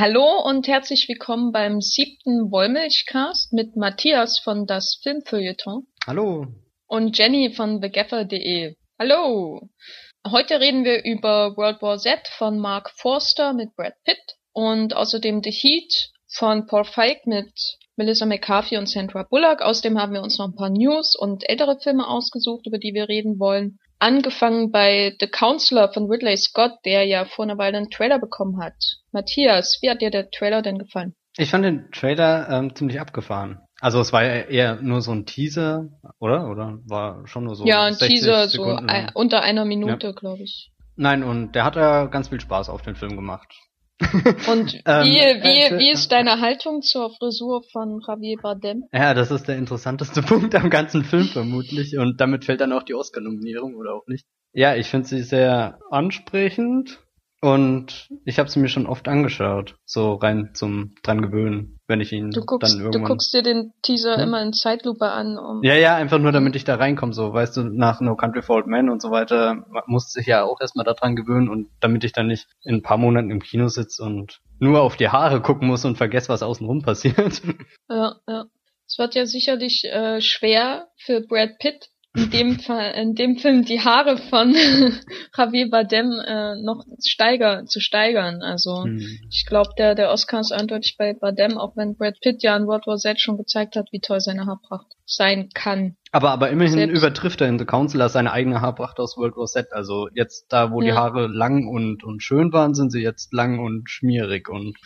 Hallo und herzlich willkommen beim siebten Wollmilchcast mit Matthias von das Filmfeuilleton. Hallo. Und Jenny von thegaffer.de. Hallo. Heute reden wir über World War Z von Mark Forster mit Brad Pitt und außerdem The Heat von Paul Feig mit Melissa McCarthy und Sandra Bullock. Außerdem haben wir uns noch ein paar News und ältere Filme ausgesucht, über die wir reden wollen. Angefangen bei The Counselor von Ridley Scott, der ja vor einer Weile einen Trailer bekommen hat. Matthias, wie hat dir der Trailer denn gefallen? Ich fand den Trailer ähm, ziemlich abgefahren. Also es war ja eher nur so ein Teaser, oder? Oder war schon nur so Ja, ein Teaser, Sekunden so ein, unter einer Minute, ja. glaube ich. Nein, und der hat ja ganz viel Spaß auf den Film gemacht. Und ähm, wie, wie, äh, wie ist deine Haltung zur Frisur von Javier Bardem? Ja, das ist der interessanteste Punkt am ganzen Film vermutlich und damit fällt dann auch die Oscar-Nominierung oder auch nicht. Ja, ich finde sie sehr ansprechend und ich habe sie mir schon oft angeschaut, so rein zum dran gewöhnen, wenn ich ihn du guckst, dann irgendwann. Du guckst dir den Teaser ja? immer in Zeitlupe an. Um ja, ja, einfach nur, damit ich da reinkomme, so, weißt du, nach No Country for Old Men und so weiter, musste ich ja auch erstmal da dran gewöhnen und damit ich dann nicht in ein paar Monaten im Kino sitze und nur auf die Haare gucken muss und vergesse, was außenrum passiert. Ja, ja. Es wird ja sicherlich äh, schwer für Brad Pitt, in dem Fall, in dem Film die Haare von Javier Bardem äh, noch steiger, zu steigern. Also hm. ich glaube, der, der Oscar ist eindeutig bei Bardem, auch wenn Brad Pitt ja in World War Z schon gezeigt hat, wie toll seine Haarpracht sein kann. Aber, aber immerhin Selbst übertrifft er in The Counselor seine eigene Haarpracht aus World War Z. Also jetzt da, wo ja. die Haare lang und, und schön waren, sind sie jetzt lang und schmierig und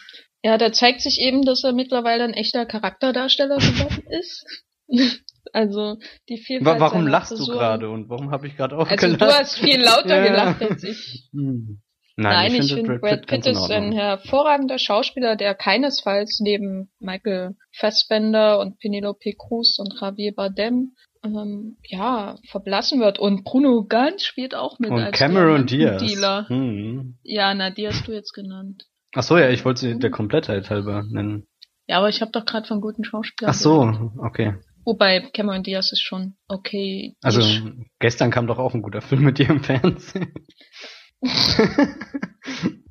ja, da zeigt sich eben, dass er mittlerweile ein echter Charakterdarsteller geworden ist. Also die Vielfalt. Warum lachst du gerade und warum habe ich gerade auch Also du hast viel lauter ja. gelacht als ich. Hm. Nein, Nein, ich, ich finde Brad Pitt, Pitt ist ein hervorragender Schauspieler, der keinesfalls neben Michael Fassbender und Penelope Cruz und Javier Bardem ähm, ja verblassen wird. Und Bruno Ganz spielt auch mit und als Cameron Diaz. Dealer. Hm. Ja, na, die hast du jetzt genannt. Ach so, ja, ich wollte sie der Komplettheit halber nennen. Ja, aber ich habe doch gerade von guten Schauspielern. Ach so, gehört. okay. Wobei Cameron Diaz ist schon okay. Also gestern kam doch auch ein guter Film mit dir im Fernsehen.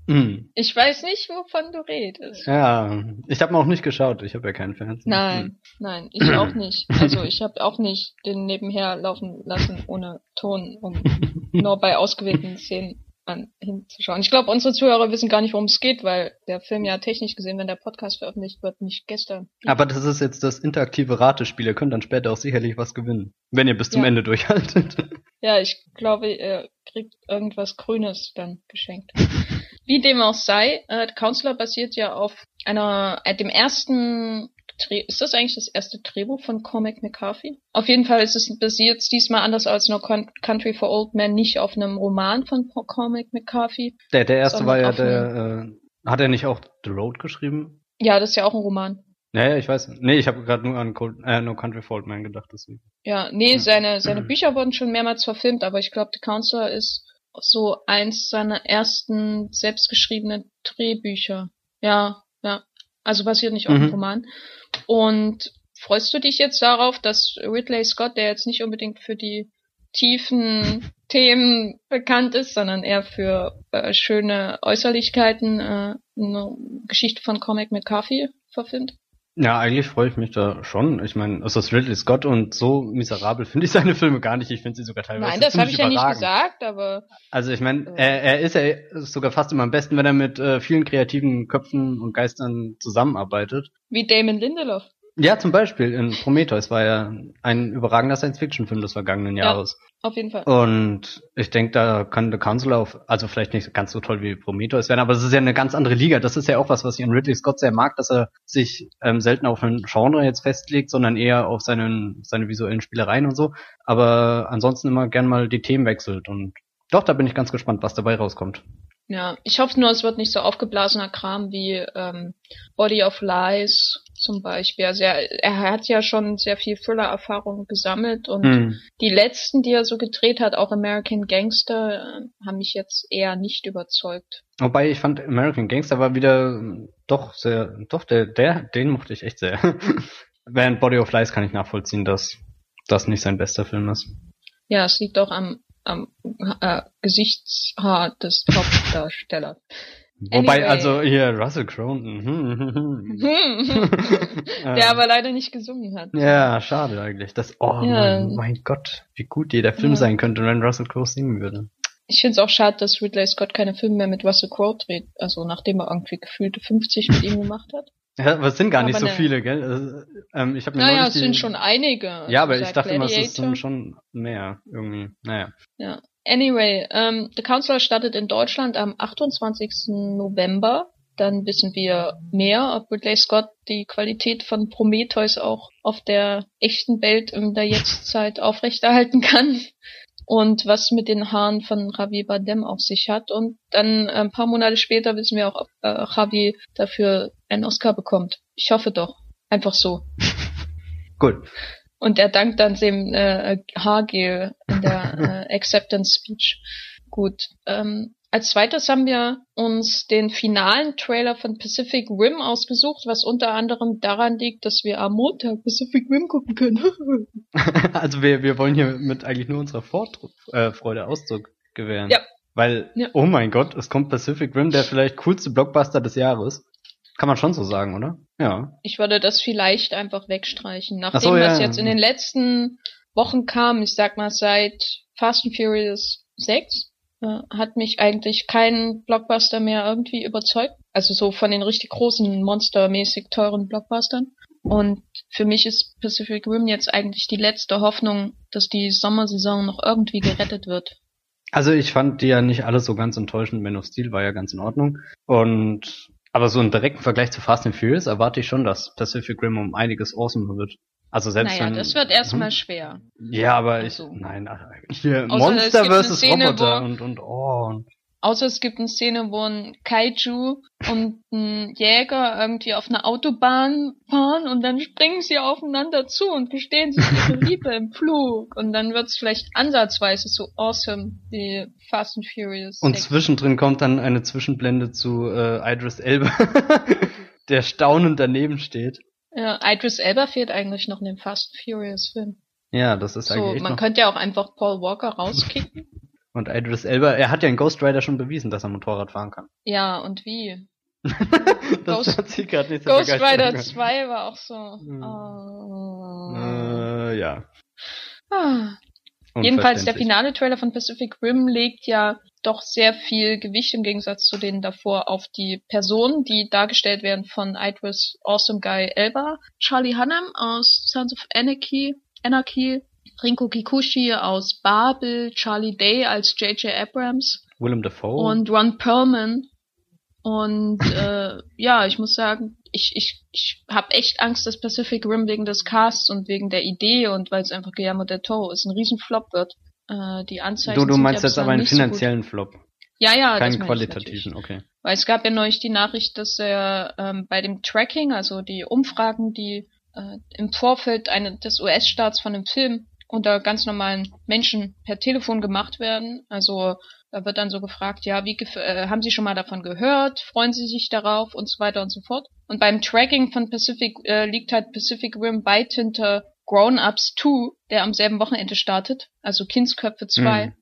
hm. Ich weiß nicht, wovon du redest. Ja, ich habe auch nicht geschaut. Ich habe ja keinen Fernsehen. Nein, nein, ich auch nicht. Also ich habe auch nicht den nebenher laufen lassen ohne Ton, um nur bei ausgewählten Szenen an, hinzuschauen. Ich glaube, unsere Zuhörer wissen gar nicht, worum es geht, weil der Film ja technisch gesehen, wenn der Podcast veröffentlicht wird, nicht gestern. Aber das ist jetzt das interaktive Ratespiel. Ihr könnt dann später auch sicherlich was gewinnen, wenn ihr bis zum ja. Ende durchhaltet. Ja, ich glaube, ihr kriegt irgendwas Grünes dann geschenkt. Wie dem auch sei, äh, Counselor basiert ja auf einer, äh, dem ersten ist das eigentlich das erste Drehbuch von Cormac McCarthy? Auf jeden Fall ist es basiert diesmal anders als No Country for Old Men nicht auf einem Roman von Cormac McCarthy. Der, der erste war ja der, äh, hat er nicht auch The Road geschrieben? Ja, das ist ja auch ein Roman. Naja, ich weiß. Nee, ich habe gerade nur an Cold, äh, No Country for Old Men gedacht. Deswegen. Ja, nee, seine, seine Bücher wurden schon mehrmals verfilmt, aber ich glaube, The Counselor ist so eins seiner ersten selbstgeschriebenen Drehbücher. Ja. Also basiert nicht auf mhm. einem Roman. Und freust du dich jetzt darauf, dass Ridley Scott, der jetzt nicht unbedingt für die tiefen Themen bekannt ist, sondern eher für äh, schöne Äußerlichkeiten, äh, eine Geschichte von Comic McCarthy verfilmt? Ja, eigentlich freue ich mich da schon. Ich meine, es ist Ridley Scott und so miserabel finde ich seine Filme gar nicht. Ich finde sie sogar teilweise Nein, das habe ich ja nicht gesagt, aber. Also ich meine, äh. er, er ist ja sogar fast immer am besten, wenn er mit äh, vielen kreativen Köpfen und Geistern zusammenarbeitet. Wie Damon Lindelof. Ja, zum Beispiel in Prometheus war ja ein überragender Science-Fiction-Film des vergangenen Jahres. Ja, auf jeden Fall. Und ich denke, da kann The Council auf, also vielleicht nicht ganz so toll wie Prometheus werden, aber es ist ja eine ganz andere Liga. Das ist ja auch was, was ich an Ridley Scott sehr mag, dass er sich ähm, selten auf ein Genre jetzt festlegt, sondern eher auf seinen, seine visuellen Spielereien und so. Aber ansonsten immer gern mal die Themen wechselt und doch, da bin ich ganz gespannt, was dabei rauskommt. Ja, ich hoffe nur, es wird nicht so aufgeblasener Kram wie ähm, Body of Lies zum Beispiel. Also er, er hat ja schon sehr viel Thriller-Erfahrung gesammelt und hm. die letzten, die er so gedreht hat, auch American Gangster, äh, haben mich jetzt eher nicht überzeugt. Wobei ich fand American Gangster war wieder ähm, doch sehr, doch der, der, den mochte ich echt sehr. Während Body of Lies kann ich nachvollziehen, dass das nicht sein bester Film ist. Ja, es liegt auch am am äh, Gesichtshaar des Hauptdarstellers. Wobei, Anyway. also hier Russell Crowe. mhm. der Ähm, aber leider nicht gesungen hat. Ja, schade eigentlich. Das, oh Ja. mein, mein Gott, wie gut jeder Film Ja. sein könnte, wenn Russell Crowe singen würde. Ich finde es auch schade, dass Ridley Scott keine Filme mehr mit Russell Crowe dreht. Also nachdem er irgendwie gefühlte 50 mit ihm gemacht hat. Ja, aber es sind gar nicht Aber so ne. viele, gell? Also, ähm, ich habe mir Naja, es sind schon einige. Ja, aber Also ich der dachte immer, es Gladiator. sind schon mehr irgendwie. Naja. Ja. Anyway, ähm, The Counselor startet in Deutschland am 28. November. Dann wissen wir mehr, ob Ridley Scott die Qualität von Prometheus auch auf der echten Welt in der Jetztzeit aufrechterhalten kann. Und was mit den Haaren von Javier Bardem auf sich hat. Und dann ein paar Monate später wissen wir auch, ob äh, Javi dafür einen Oscar bekommt. Ich hoffe doch. Einfach so. Gut. Und er dankt dann dem äh, Haargel in der äh, Acceptance Speech. Gut. Ähm, als zweites haben wir uns den finalen Trailer von Pacific Rim ausgesucht, was unter anderem daran liegt, dass wir am Montag Pacific Rim gucken können. also wir, wir wollen hier mit eigentlich nur unserer Vorfreude äh, Freude Ausdruck gewähren. Ja. Weil, Ja. oh mein Gott, es kommt Pacific Rim, der vielleicht coolste Blockbuster des Jahres. Kann man schon so sagen, oder? Ja. ich würde das vielleicht einfach wegstreichen. Nachdem Ach so, ja. das jetzt in den letzten Wochen kam, ich sag mal seit Fast and Furious 6, äh, hat mich eigentlich kein Blockbuster mehr irgendwie überzeugt. Also so von den richtig großen, monstermäßig teuren Blockbustern. Und für mich ist Pacific Rim jetzt eigentlich die letzte Hoffnung, dass die Sommersaison noch irgendwie gerettet wird. Also ich fand die ja nicht alle so ganz enttäuschend. Man of Steel war ja ganz in Ordnung. Und aber so einen direkten Vergleich zu Fast and Furious erwarte ich schon, dass Pacific Rim um einiges awesomer wird. Also selbst naja, wenn, das wird erstmal Mhm. schwer. Ja, aber ich nein, hier Außer es Monster versus Roboter wo- und und oh und Außer es gibt eine Szene, wo ein Kaiju und ein Jäger irgendwie auf einer Autobahn fahren und dann springen sie aufeinander zu und gestehen sich ihre Liebe im Flug. Und dann wird's vielleicht ansatzweise so awesome wie Fast and Furious. Und 6. zwischendrin kommt dann eine Zwischenblende zu äh, Idris Elba, der staunend daneben steht. Ja, Idris Elba fehlt eigentlich noch in dem Fast and Furious Film. Ja, das ist So, eigentlich man noch. könnte ja auch einfach Paul Walker rauskicken. Und Idris Elba, er hat ja in Ghost Rider schon bewiesen, dass er Motorrad fahren kann. ja, und wie? das Ghost- hat sie gerade nicht so Ghost Rider gemacht. 2 war auch so. Hm. Oh. Äh, ja. Ah. Jedenfalls der finale Trailer von Pacific Rim legt ja doch sehr viel Gewicht im Gegensatz zu denen davor auf die Personen, die dargestellt werden von Idris Awesome Guy Elba, Charlie Hunnam aus Sons of Anarchy, Anarchy, Rinko Kikuchi aus Babel, Charlie Day als J.J. Abrams Willem Dafoe. und Ron Perlman. Und äh, ja, ich muss sagen, ich, ich, ich habe echt Angst, dass Pacific Rim wegen des Casts und wegen der Idee und weil es einfach Guillermo del Toro ist, ein Riesenflop wird. Äh, die Anzeichen du, du meinst jetzt aber einen nicht so finanziellen Flop, Ja, ja, keinen qualitativen, okay. Weil es gab ja neulich die Nachricht, dass er ähm, bei dem Tracking, also die Umfragen, die äh, im Vorfeld eine, des US-Staats von einem Film unter ganz normalen Menschen per Telefon gemacht werden. Also da wird dann so gefragt, ja, wie gef- äh, haben Sie schon mal davon gehört? Freuen Sie sich darauf und so weiter und so fort. Und beim Tracking von Pacific äh, liegt halt Pacific Rim weit hinter Grown Ups 2, der am selben Wochenende startet, also Kindsköpfe 2. Mhm.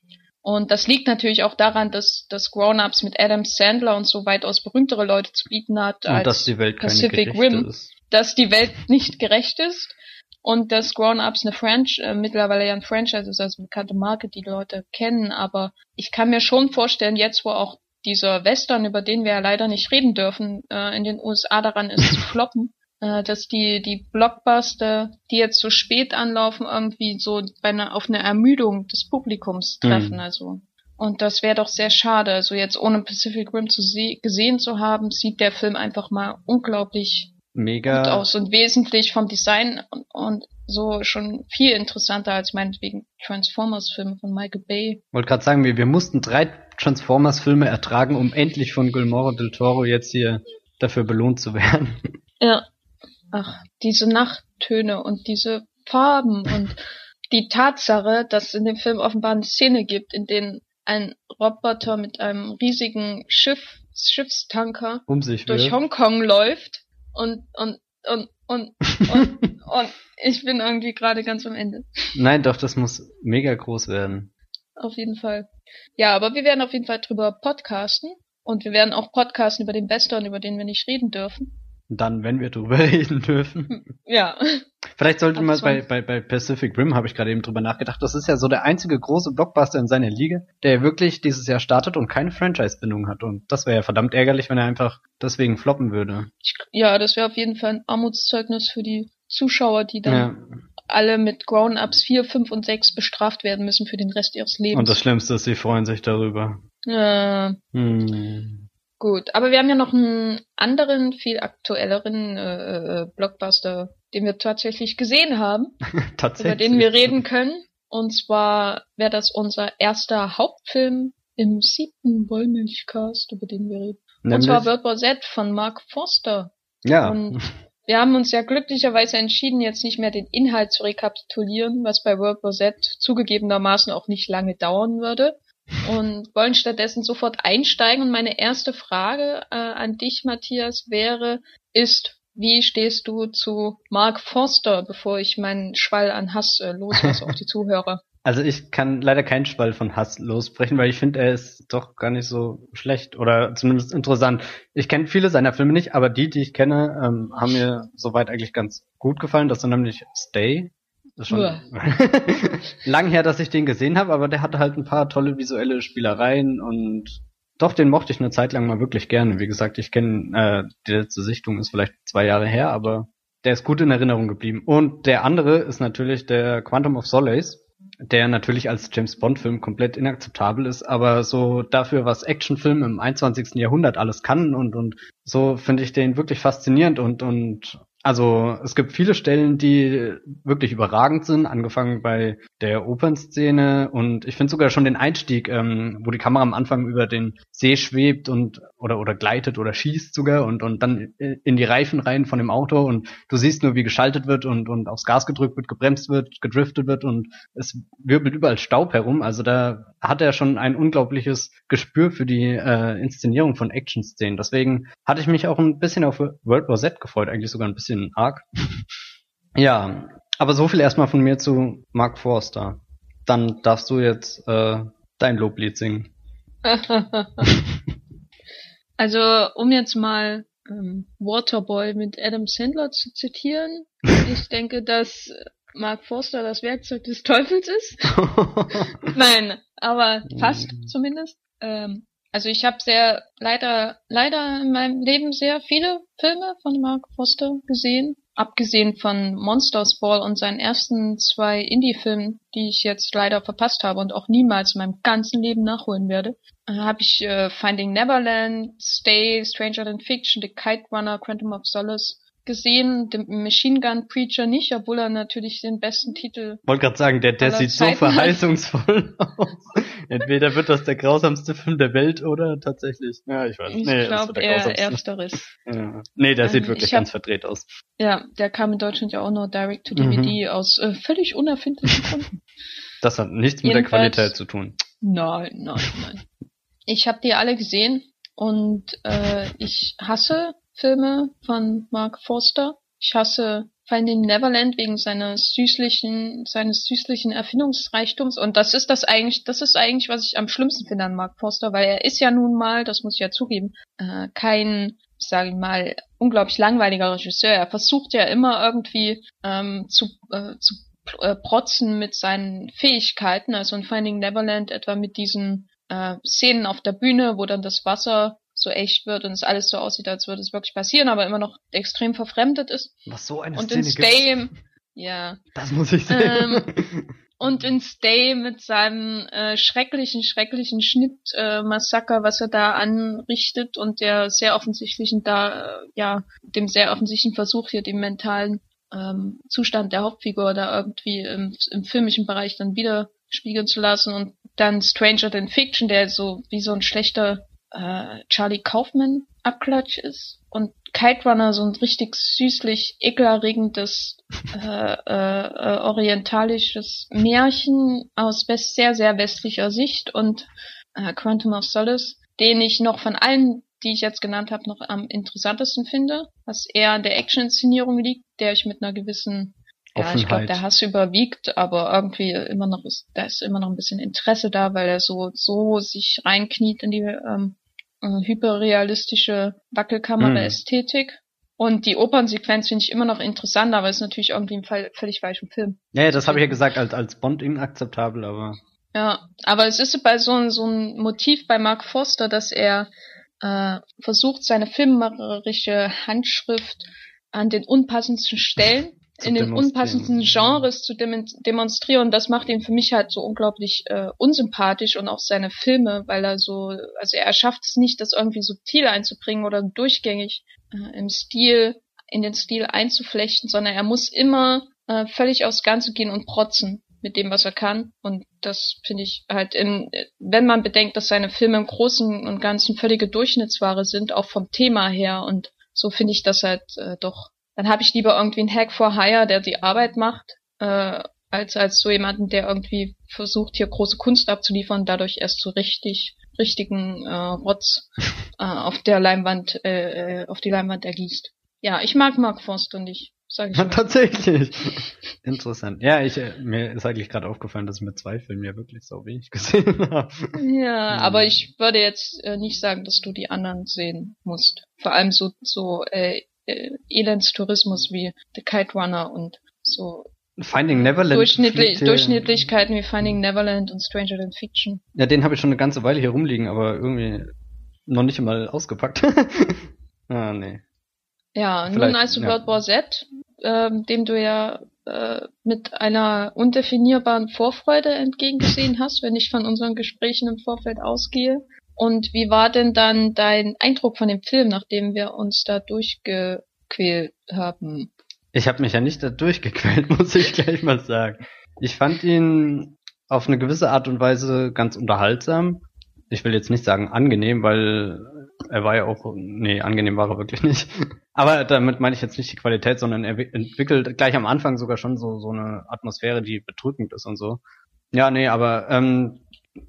Und das liegt natürlich auch daran, dass, dass Grown-Ups mit Adam Sandler und so weitaus berühmtere Leute zu bieten hat, Und als dass die Welt Pacific Rim. ist. dass die Welt nicht gerecht ist und dass Grown-Ups eine Franch äh, mittlerweile ja ein Franchise ist, also eine bekannte Marke, die Leute kennen. Aber ich kann mir schon vorstellen, jetzt wo auch dieser Western, über den wir ja leider nicht reden dürfen, äh, in den USA daran ist zu floppen, äh, dass die die Blockbuster, die jetzt so spät anlaufen, irgendwie so bei einer, auf eine Ermüdung des Publikums treffen. Mhm. Also und das wäre doch sehr schade. Also jetzt ohne Pacific Rim zu se gesehen zu haben, sieht der Film einfach mal unglaublich gut Mega. aus und wesentlich vom Design und, und so schon viel interessanter als meinetwegen Transformers-Filme von Michael Bay. Wollte gerade sagen, wir, wir mussten drei Transformers-Filme ertragen, um endlich von Guillermo del Toro jetzt hier dafür belohnt zu werden. Ja. Ach, diese Nachttöne und diese Farben und die Tatsache, dass es in dem Film offenbar eine Szene gibt, in der ein Roboter mit einem riesigen Schiff, Schiffstanker Um sich durch wirft. Hongkong läuft und und und und und, und ich bin irgendwie gerade ganz am Ende. Nein, doch, das muss mega groß werden. Auf jeden Fall. Ja, aber wir werden auf jeden Fall drüber podcasten. Und wir werden auch podcasten über den Western, über den wir nicht reden dürfen. Dann, wenn wir drüber reden dürfen. Ja. Vielleicht sollte man bei, bei, bei Pacific Rim, habe ich gerade eben drüber nachgedacht, das ist ja so der einzige große Blockbuster in seiner Liga, der wirklich dieses Jahr startet und keine Franchise-Bindung hat. Und das wäre ja verdammt ärgerlich, wenn er einfach deswegen floppen würde. Ich, ja, das wäre auf jeden Fall ein Armutszeugnis für die Zuschauer, die dann ja. alle mit Grown-Ups 4, 5 und 6 bestraft werden müssen für den Rest ihres Lebens. Und das Schlimmste ist, sie freuen sich darüber. Ja. Hm. Gut, aber wir haben ja noch einen anderen, viel aktuelleren äh, äh Blockbuster, den wir tatsächlich gesehen haben, tatsächlich. über den wir reden können. Und zwar wäre das unser erster Hauptfilm im siebten Wollmilchcast, über den wir reden. Nämlich? Und zwar World War Z von Mark Forster. Ja. Und wir haben uns ja glücklicherweise entschieden, jetzt nicht mehr den Inhalt zu rekapitulieren, was bei World War Z zugegebenermaßen auch nicht lange dauern würde und wollen stattdessen sofort einsteigen. Und meine erste Frage äh, an dich, Matthias, wäre, ist, wie stehst du zu Mark Forster, bevor ich meinen Schwall an Hass äh, loslasse auf die Zuhörer? Also ich kann leider keinen Schwall von Hass losbrechen, weil ich finde, er ist doch gar nicht so schlecht oder zumindest interessant. Ich kenne viele seiner Filme nicht, aber die, die ich kenne, ähm, haben mir soweit eigentlich ganz gut gefallen. Das sind nämlich Stay, das ist schon lang her, dass ich den gesehen habe, aber der hatte halt ein paar tolle visuelle Spielereien und doch, den mochte ich eine Zeit lang mal wirklich gerne. Wie gesagt, ich kenne, äh, die letzte Sichtung ist vielleicht zwei Jahre her, aber der ist gut in Erinnerung geblieben. Und der andere ist natürlich der Quantum of Solace, der natürlich als James Bond Film komplett inakzeptabel ist, aber so dafür, was Actionfilm im 21. Jahrhundert alles kann und, und so finde ich den wirklich faszinierend und, und also es gibt viele Stellen, die wirklich überragend sind, angefangen bei der Opernszene und ich finde sogar schon den Einstieg, ähm, wo die Kamera am Anfang über den See schwebt und oder oder gleitet oder schießt sogar und und dann in die Reifen rein von dem Auto und du siehst nur, wie geschaltet wird und und aufs Gas gedrückt wird, gebremst wird, gedriftet wird und es wirbelt überall Staub herum. Also da hat er schon ein unglaubliches Gespür für die äh, Inszenierung von Action-Szenen. Deswegen hatte ich mich auch ein bisschen auf World War Z gefreut, eigentlich sogar ein bisschen bisschen arg. ja, aber so viel erstmal von mir zu Mark Forster. Dann darfst du jetzt äh, dein Loblied singen. also, um jetzt mal ähm, Waterboy mit Adam Sandler zu zitieren, ich denke, dass Mark Forster das Werkzeug des Teufels ist. Nein, aber fast zumindest. Ähm, also ich habe sehr leider leider in meinem Leben sehr viele Filme von Mark Foster gesehen, abgesehen von Monsters Ball und seinen ersten zwei Indie-Filmen, die ich jetzt leider verpasst habe und auch niemals in meinem ganzen Leben nachholen werde. Äh, habe ich äh, Finding Neverland, Stay, Stranger Than Fiction, The Kite Runner, Quantum of Solace gesehen, den Machine Gun Preacher nicht, obwohl er natürlich den besten Titel. Wollte gerade sagen, der, der sieht Zeiten so verheißungsvoll aus. Entweder wird das der grausamste Film der Welt oder tatsächlich. Ja, ich weiß. Ich nee, glaube eher ersteres. Ja. Nee, der ähm, sieht wirklich hab, ganz verdreht aus. Ja, der kam in Deutschland ja auch nur direct to DVD mhm. aus äh, völlig unerfindlichen Gründen. Das hat nichts mit der Qualität zu tun. Nein, nein, nein. Ich habe die alle gesehen und äh, ich hasse Filme von Mark Forster. Ich hasse Finding Neverland wegen seines süßlichen, seines süßlichen Erfindungsreichtums. Und das ist das eigentlich, das ist eigentlich, was ich am schlimmsten finde an Mark Forster, weil er ist ja nun mal, das muss ich ja zugeben, äh, kein, sage ich mal, unglaublich langweiliger Regisseur. Er versucht ja immer irgendwie ähm, zu, äh, zu äh, protzen mit seinen Fähigkeiten. Also in Finding Neverland etwa mit diesen äh, Szenen auf der Bühne, wo dann das Wasser so echt wird und es alles so aussieht, als würde es wirklich passieren, aber immer noch extrem verfremdet ist. Was so eine und Szene in Stay, gibt's? ja. Das muss ich sehen. Ähm, und in Stay mit seinem äh, schrecklichen, schrecklichen Schnittmassaker, äh, was er da anrichtet und der sehr offensichtlichen da, äh, ja, dem sehr offensichtlichen Versuch hier den mentalen ähm, Zustand der Hauptfigur da irgendwie im, im filmischen Bereich dann wieder spiegeln zu lassen und dann Stranger Than Fiction, der so wie so ein schlechter äh, Charlie Kaufman Abklatsch ist und Kite Runner so ein richtig süßlich ekelerregendes äh, äh, äh, orientalisches Märchen aus sehr sehr westlicher Sicht und äh, Quantum of Solace, den ich noch von allen, die ich jetzt genannt habe, noch am interessantesten finde, was eher an der Action-Inszenierung liegt, der ich mit einer gewissen ja, ich glaube, der Hass überwiegt, aber irgendwie immer noch ist, da ist immer noch ein bisschen Interesse da, weil er so, so sich reinkniet in die ähm, äh, hyperrealistische Wackelkamera-Ästhetik. Mhm. Und die Opernsequenz finde ich immer noch interessant, aber ist natürlich irgendwie ein Fall, völlig falschem Film. Ja, ja das habe ich ja gesagt, als, als Bond inakzeptabel, aber. Ja, aber es ist bei so, so ein Motiv bei Mark Foster, dass er äh, versucht, seine filmmacherische Handschrift an den unpassendsten Stellen in den unpassendsten Genres zu dem demonstrieren. Das macht ihn für mich halt so unglaublich äh, unsympathisch und auch seine Filme, weil er so, also er schafft es nicht, das irgendwie subtil einzubringen oder durchgängig äh, im Stil, in den Stil einzuflechten, sondern er muss immer äh, völlig aufs Ganze gehen und protzen mit dem, was er kann. Und das finde ich halt, in, wenn man bedenkt, dass seine Filme im Großen und Ganzen völlige Durchschnittsware sind, auch vom Thema her. Und so finde ich das halt äh, doch. Dann habe ich lieber irgendwie einen Hack for Hire, der die Arbeit macht, äh, als als so jemanden, der irgendwie versucht, hier große Kunst abzuliefern dadurch erst so richtig richtigen äh, Rotz äh, auf der Leinwand, äh, äh, auf die Leinwand ergießt. Ja, ich mag Mark Forster nicht. Sag ich mal. Tatsächlich. Interessant. Ja, ich, äh, mir ist eigentlich gerade aufgefallen, dass ich mit zwei Filmen ja wirklich so wenig gesehen habe. Ja, hm. aber ich würde jetzt äh, nicht sagen, dass du die anderen sehen musst. Vor allem so, so äh, äh, Elendstourismus wie The Kite Runner und so Finding Neverland. Durchschnittlich, Durchschnittlichkeiten wie Finding Neverland und Stranger Than Fiction. Ja, den habe ich schon eine ganze Weile hier rumliegen, aber irgendwie noch nicht einmal ausgepackt. ah, nee. Ja, Vielleicht, nun also ja. World War Z, ähm, dem du ja äh, mit einer undefinierbaren Vorfreude entgegengesehen hast, wenn ich von unseren Gesprächen im Vorfeld ausgehe. Und wie war denn dann dein Eindruck von dem Film, nachdem wir uns da durchgequält haben? Ich habe mich ja nicht da durchgequält, muss ich gleich mal sagen. Ich fand ihn auf eine gewisse Art und Weise ganz unterhaltsam. Ich will jetzt nicht sagen angenehm, weil er war ja auch, nee, angenehm war er wirklich nicht. Aber damit meine ich jetzt nicht die Qualität, sondern er entwickelt gleich am Anfang sogar schon so, so eine Atmosphäre, die bedrückend ist und so. Ja, nee, aber ähm,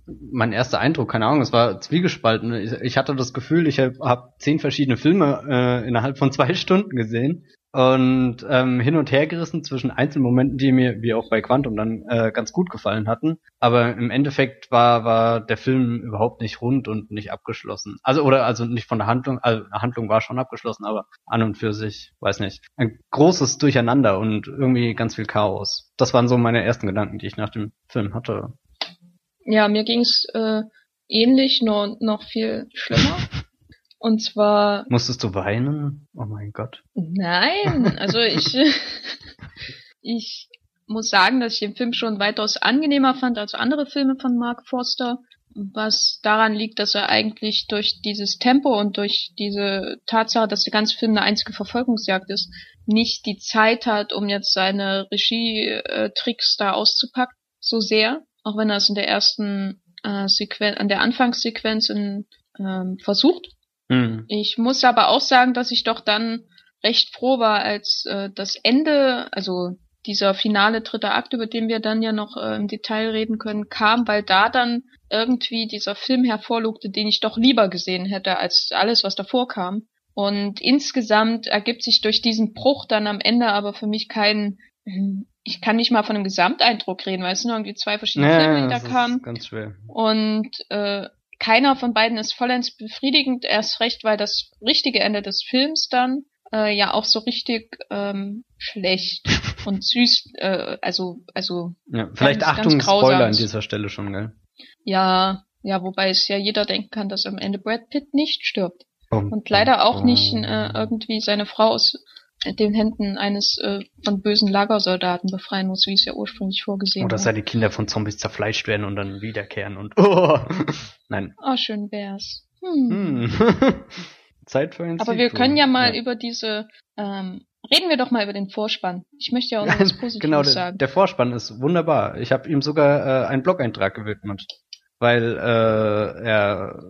mein erster Eindruck, keine Ahnung, es war zwiegespalten. Ich, ich hatte das Gefühl, ich habe hab zehn verschiedene Filme äh, innerhalb von zwei Stunden gesehen und ähm, hin und her gerissen zwischen Einzelmomenten, die mir, wie auch bei Quantum, dann äh, ganz gut gefallen hatten. Aber im Endeffekt war, war der Film überhaupt nicht rund und nicht abgeschlossen. Also, oder also nicht von der Handlung, also Handlung war schon abgeschlossen, aber an und für sich, weiß nicht. Ein großes Durcheinander und irgendwie ganz viel Chaos. Das waren so meine ersten Gedanken, die ich nach dem Film hatte. Ja, mir ging's äh, ähnlich, nur noch viel schlimmer. Und zwar. Musstest du weinen? Oh mein Gott. Nein, also ich, ich muss sagen, dass ich den Film schon weitaus angenehmer fand als andere Filme von Mark Forster, was daran liegt, dass er eigentlich durch dieses Tempo und durch diese Tatsache, dass der ganze Film eine einzige Verfolgungsjagd ist, nicht die Zeit hat, um jetzt seine Regie-Tricks da auszupacken, so sehr, auch wenn er es in der ersten äh, Sequenz, an der Anfangssequenz in, ähm, versucht. Mhm. Ich muss aber auch sagen, dass ich doch dann recht froh war, als äh, das Ende, also dieser finale dritte Akt, über den wir dann ja noch äh, im Detail reden können, kam, weil da dann irgendwie dieser Film hervorlugte, den ich doch lieber gesehen hätte als alles, was davor kam. Und insgesamt ergibt sich durch diesen Bruch dann am Ende aber für mich kein, ich kann nicht mal von einem Gesamteindruck reden, weil es sind irgendwie zwei verschiedene ja, Filme, die da kamen. Ganz schwer. Und äh, keiner von beiden ist vollends befriedigend, erst recht, weil das richtige Ende des Films dann äh, ja auch so richtig ähm, schlecht und süß, äh, also also ja, vielleicht ganz, Achtung ganz Spoiler an dieser Stelle schon, gell? Ja, ja, wobei es ja jeder denken kann, dass am Ende Brad Pitt nicht stirbt um, und leider auch um, nicht äh, irgendwie seine Frau aus den Händen eines äh, von bösen Lagersoldaten befreien muss, wie es ja ursprünglich vorgesehen war. Oder dass seine Kinder von Zombies zerfleischt werden und dann wiederkehren und oh, nein. Oh, schön wär's. Hm. hm. Zeit für ein Aber wir können ja mal ja. über diese ähm, reden wir doch mal über den Vorspann. Ich möchte ja auch noch was Positives genau, der, sagen. Der Vorspann ist wunderbar. Ich habe ihm sogar äh, einen Blog-Eintrag gewidmet, weil äh, er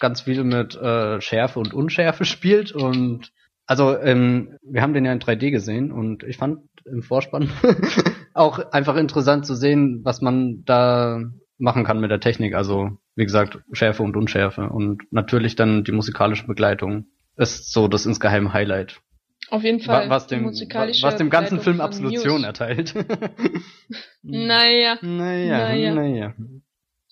ganz viel mit äh, Schärfe und Unschärfe spielt und also ähm, wir haben den ja in 3D gesehen und ich fand im Vorspann auch einfach interessant zu sehen, was man da machen kann mit der Technik. Also wie gesagt, Schärfe und Unschärfe und natürlich dann die musikalische Begleitung ist so das insgeheim Highlight. Auf jeden Fall. Was dem, was dem ganzen Film Absolution News. erteilt. naja. Naja, naja. naja.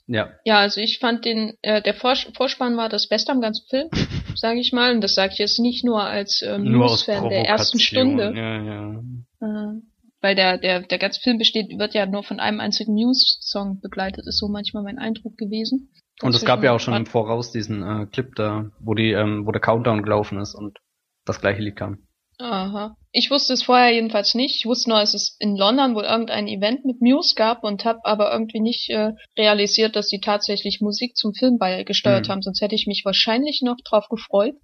Ja. Ja, also ich fand den, äh, der Vors Vorspann war das Beste am ganzen Film, sage ich mal. Und das sage ich jetzt nicht nur als ähm, Nur aus News-Fan der ersten Stunde. Ja, ja. Äh, weil der, der, der ganze Film besteht, wird ja nur von einem einzigen News-Song begleitet, ist so manchmal mein Eindruck gewesen. Und es gab ja auch schon im Voraus diesen äh, Clip da, wo die, ähm, wo der Countdown gelaufen ist und das gleiche Lied kam. Aha. Ich wusste es vorher jedenfalls nicht. Ich wusste nur, dass es in London wohl irgendein Event mit Muse gab und habe aber irgendwie nicht äh, realisiert, dass sie tatsächlich Musik zum Film beigesteuert Hm. haben. Sonst hätte ich mich wahrscheinlich noch drauf gefreut.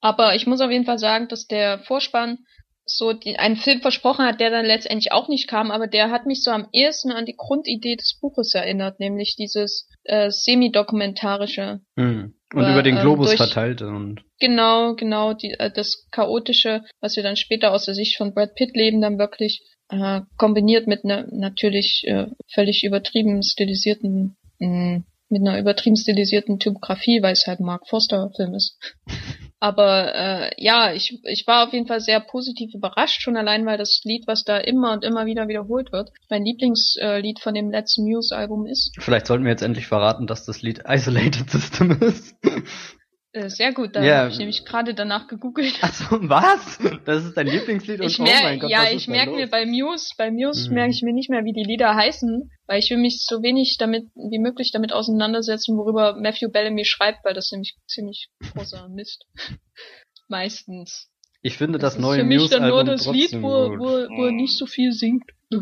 Aber ich muss auf jeden Fall sagen, dass der Vorspann so die, einen Film versprochen hat, der dann letztendlich auch nicht kam, aber der hat mich so am ehesten an die Grundidee des Buches erinnert, nämlich dieses äh, semi-dokumentarische Hm. Und über den ähm, Globus durch- verteilte und Genau, genau, die, äh, das Chaotische, was wir dann später aus der Sicht von Brad Pitt leben, dann wirklich äh, kombiniert mit einer natürlich äh, völlig übertrieben stilisierten, mh, mit einer übertrieben stilisierten Typografie, weil es halt ein Mark Forster Film ist. Aber äh, ja, ich, ich war auf jeden Fall sehr positiv überrascht, schon allein weil das Lied, was da immer und immer wieder wiederholt wird, mein Lieblingslied von dem letzten Muse-Album ist. vielleicht sollten wir jetzt endlich verraten, dass das Lied Isolated System ist. Äh, sehr gut, da Ja. habe ich nämlich gerade danach gegoogelt. Achso, was? Das ist dein Lieblingslied Ich und mer oh mein Gott, ja, ich merke mir bei Muse, bei Muse Mhm. merke ich mir nicht mehr, wie die Lieder heißen, weil ich will mich so wenig damit wie möglich damit auseinandersetzen, worüber Matthew Bellamy schreibt, weil das nämlich ziemlich großer Mist. Meistens. Ich finde das, ist neue für mich dann nur das Lied, wo, gut. wo, wo er nicht so viel singt.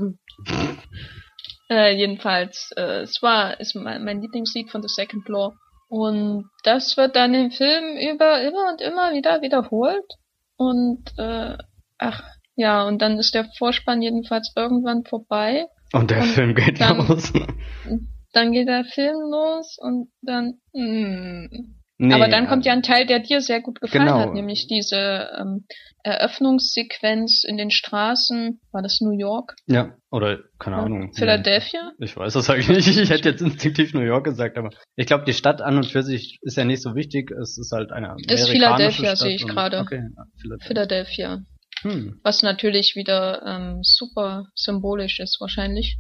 äh, jedenfalls, äh, es war ist mein, mein Lieblingslied von The Second Law. Und das wird dann im Film über immer und immer wieder wiederholt. Und äh, ach ja, und dann ist der Vorspann jedenfalls irgendwann vorbei. Und der und Film geht dann- los. Dann geht der Film los und dann. Hm. Nee, Aber dann kommt ja ein Teil, der dir sehr gut gefallen Genau. hat, nämlich diese ähm, Eröffnungssequenz in den Straßen. War das New York? Ja, oder, keine Ja. Ahnung. Philadelphia? Ich weiß das eigentlich nicht. Ich hätte jetzt instinktiv New York gesagt, aber ich glaube, die Stadt an und für sich ist ja nicht so wichtig. Es ist halt eine Ist amerikanische Philadelphia, Stadt sehe ich gerade. Okay, Philadelphia. Philadelphia. Hm. Was natürlich wieder ähm, super symbolisch ist wahrscheinlich.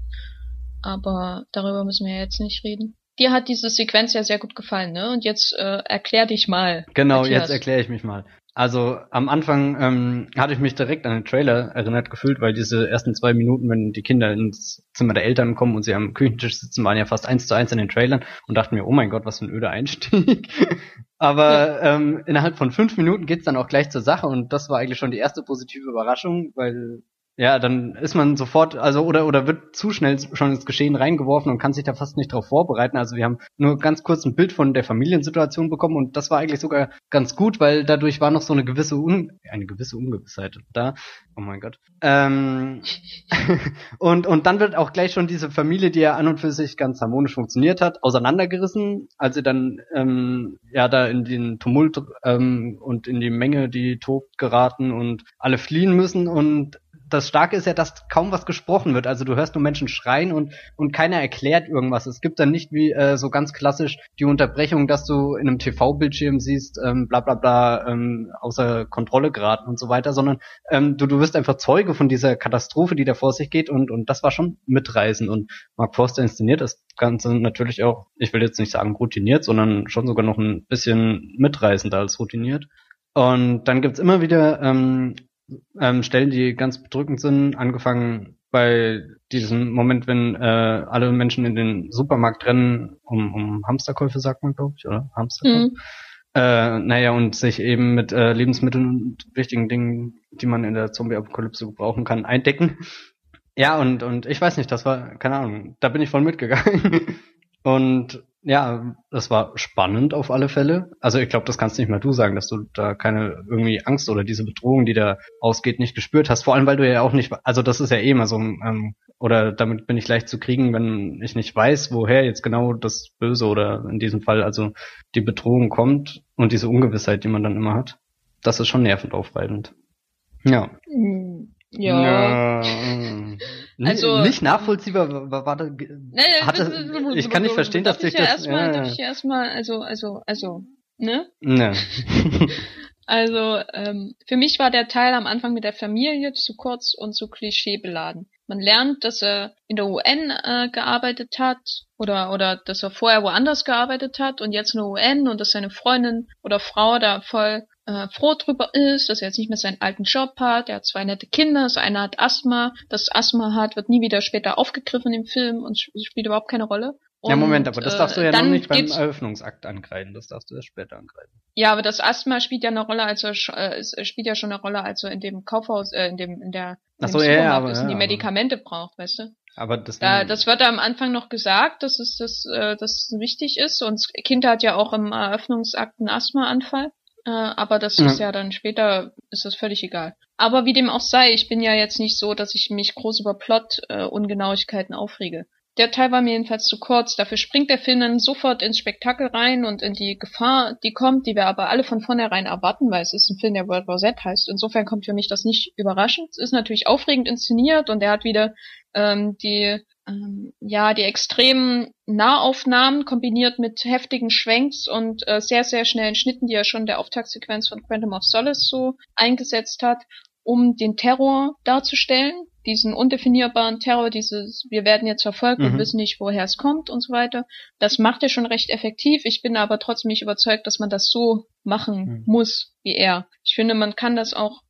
Aber darüber müssen wir ja jetzt nicht reden. Dir hat diese Sequenz ja sehr gut gefallen, ne? Und jetzt äh, erklär dich mal. Genau, Matthias. jetzt erkläre ich mich mal. Also am Anfang ähm, hatte ich mich direkt an den Trailer erinnert gefühlt, weil diese ersten zwei Minuten, wenn die Kinder ins Zimmer der Eltern kommen und sie am Küchentisch sitzen, waren ja fast eins zu eins in den Trailern und dachten mir, oh mein Gott, was für ein öder Einstieg. Aber ähm, innerhalb von fünf Minuten geht's dann auch gleich zur Sache und das war eigentlich schon die erste positive Überraschung, weil ja, dann ist man sofort, also oder oder wird zu schnell schon ins Geschehen reingeworfen und kann sich da fast nicht drauf vorbereiten. Also wir haben nur ganz kurz ein Bild von der Familiensituation bekommen und das war eigentlich sogar ganz gut, weil dadurch war noch so eine gewisse Un eine gewisse Ungewissheit da. Oh mein Gott. Ähm, und und dann wird auch gleich schon diese Familie, die ja an und für sich ganz harmonisch funktioniert hat, auseinandergerissen, als sie dann ähm, ja da in den Tumult ähm, und in die Menge, die tobt geraten und alle fliehen müssen und das Starke ist ja, dass kaum was gesprochen wird. Also du hörst nur Menschen schreien und, und keiner erklärt irgendwas. Es gibt dann nicht wie äh, so ganz klassisch die Unterbrechung, dass du in einem TV-Bildschirm siehst, ähm, bla bla bla, ähm, außer Kontrolle geraten und so weiter, sondern ähm, du, du wirst einfach Zeuge von dieser Katastrophe, die da vor sich geht und, und das war schon mitreißend. Und Mark Forster inszeniert das Ganze natürlich auch, ich will jetzt nicht sagen routiniert, sondern schon sogar noch ein bisschen mitreißender als routiniert. Und dann gibt's immer wieder ähm, ähm, Stellen, die ganz bedrückend sind, angefangen bei diesem Moment, wenn äh, alle Menschen in den Supermarkt rennen, um, um Hamsterkäufe, sagt man, glaube ich, oder? Hamsterkäufe. Hm. Äh, naja, und sich eben mit äh, Lebensmitteln und wichtigen Dingen, die man in der Zombie-Apokalypse gebrauchen kann, eindecken. Ja, und, und ich weiß nicht, das war, keine Ahnung, da bin ich voll mitgegangen. und ja, das war spannend auf alle Fälle. Also ich glaube, das kannst nicht mal du sagen, dass du da keine irgendwie Angst oder diese Bedrohung, die da ausgeht, nicht gespürt hast. Vor allem, weil du ja auch nicht, also das ist ja eh immer so, ähm, oder damit bin ich leicht zu kriegen, wenn ich nicht weiß, woher jetzt genau das Böse oder in diesem Fall also die Bedrohung kommt und diese Ungewissheit, die man dann immer hat. Das ist schon nervend aufreibend. Ja. Hm, Ja. Also- nicht nachvollziehbar war, war da, Nee, hatte, ich kann nicht verstehen, dass ich dich ja das. erstmal, ja, ja. ich erstmal, also, also, also, ne? Ne. Also, ähm, für mich war der Teil am Anfang mit der Familie zu kurz und zu klischeebeladen. Man lernt, dass er in der UN äh, gearbeitet hat oder oder dass er vorher woanders gearbeitet hat und jetzt in der UN und dass seine Freundin oder Frau da voll äh, froh drüber ist, dass er jetzt nicht mehr seinen alten Job hat. Er hat zwei nette Kinder, das eine hat Asthma, das Asthma hat, wird nie wieder später aufgegriffen im Film und spielt überhaupt keine Rolle. Und, ja, Moment, aber das darfst du ja äh, noch nicht beim Eröffnungsakt angreifen, das darfst du erst später angreifen. Ja, aber das Asthma spielt ja eine Rolle, also äh, spielt ja schon eine Rolle, also in dem Kaufhaus, äh, in dem in der Ach so, ja, ja, aber, ja, die Medikamente braucht, weißt du? Aber das, da, das wird am Anfang noch gesagt, dass es das, äh, das wichtig ist. Und das Kind hat ja auch im Eröffnungsakt einen Asthmaanfall. Äh, aber das ja. ist ja dann später, ist das völlig egal. Aber wie dem auch sei, ich bin ja jetzt nicht so, dass ich mich groß über Plot-Ungenauigkeiten äh, aufrege. Der Teil war mir jedenfalls zu kurz. Dafür springt der Film dann sofort ins Spektakel rein und in die Gefahr, die kommt, die wir aber alle von vornherein erwarten, weil es ist ein Film, der World War Z heißt. Insofern kommt für mich das nicht überraschend. Es ist natürlich aufregend inszeniert und er hat wieder ähm, die ähm, ja die extremen Nahaufnahmen kombiniert mit heftigen Schwenks und äh, sehr sehr schnellen Schnitten, die er schon der Auftaktsequenz von Quantum of Solace so eingesetzt hat, um den Terror darzustellen diesen undefinierbaren Terror, dieses, wir werden jetzt verfolgt mhm. und wissen nicht, woher es kommt und so weiter. Das macht er schon recht effektiv. Ich bin aber trotzdem nicht überzeugt, dass man das so machen mhm. muss wie er. Ich finde, man kann das auch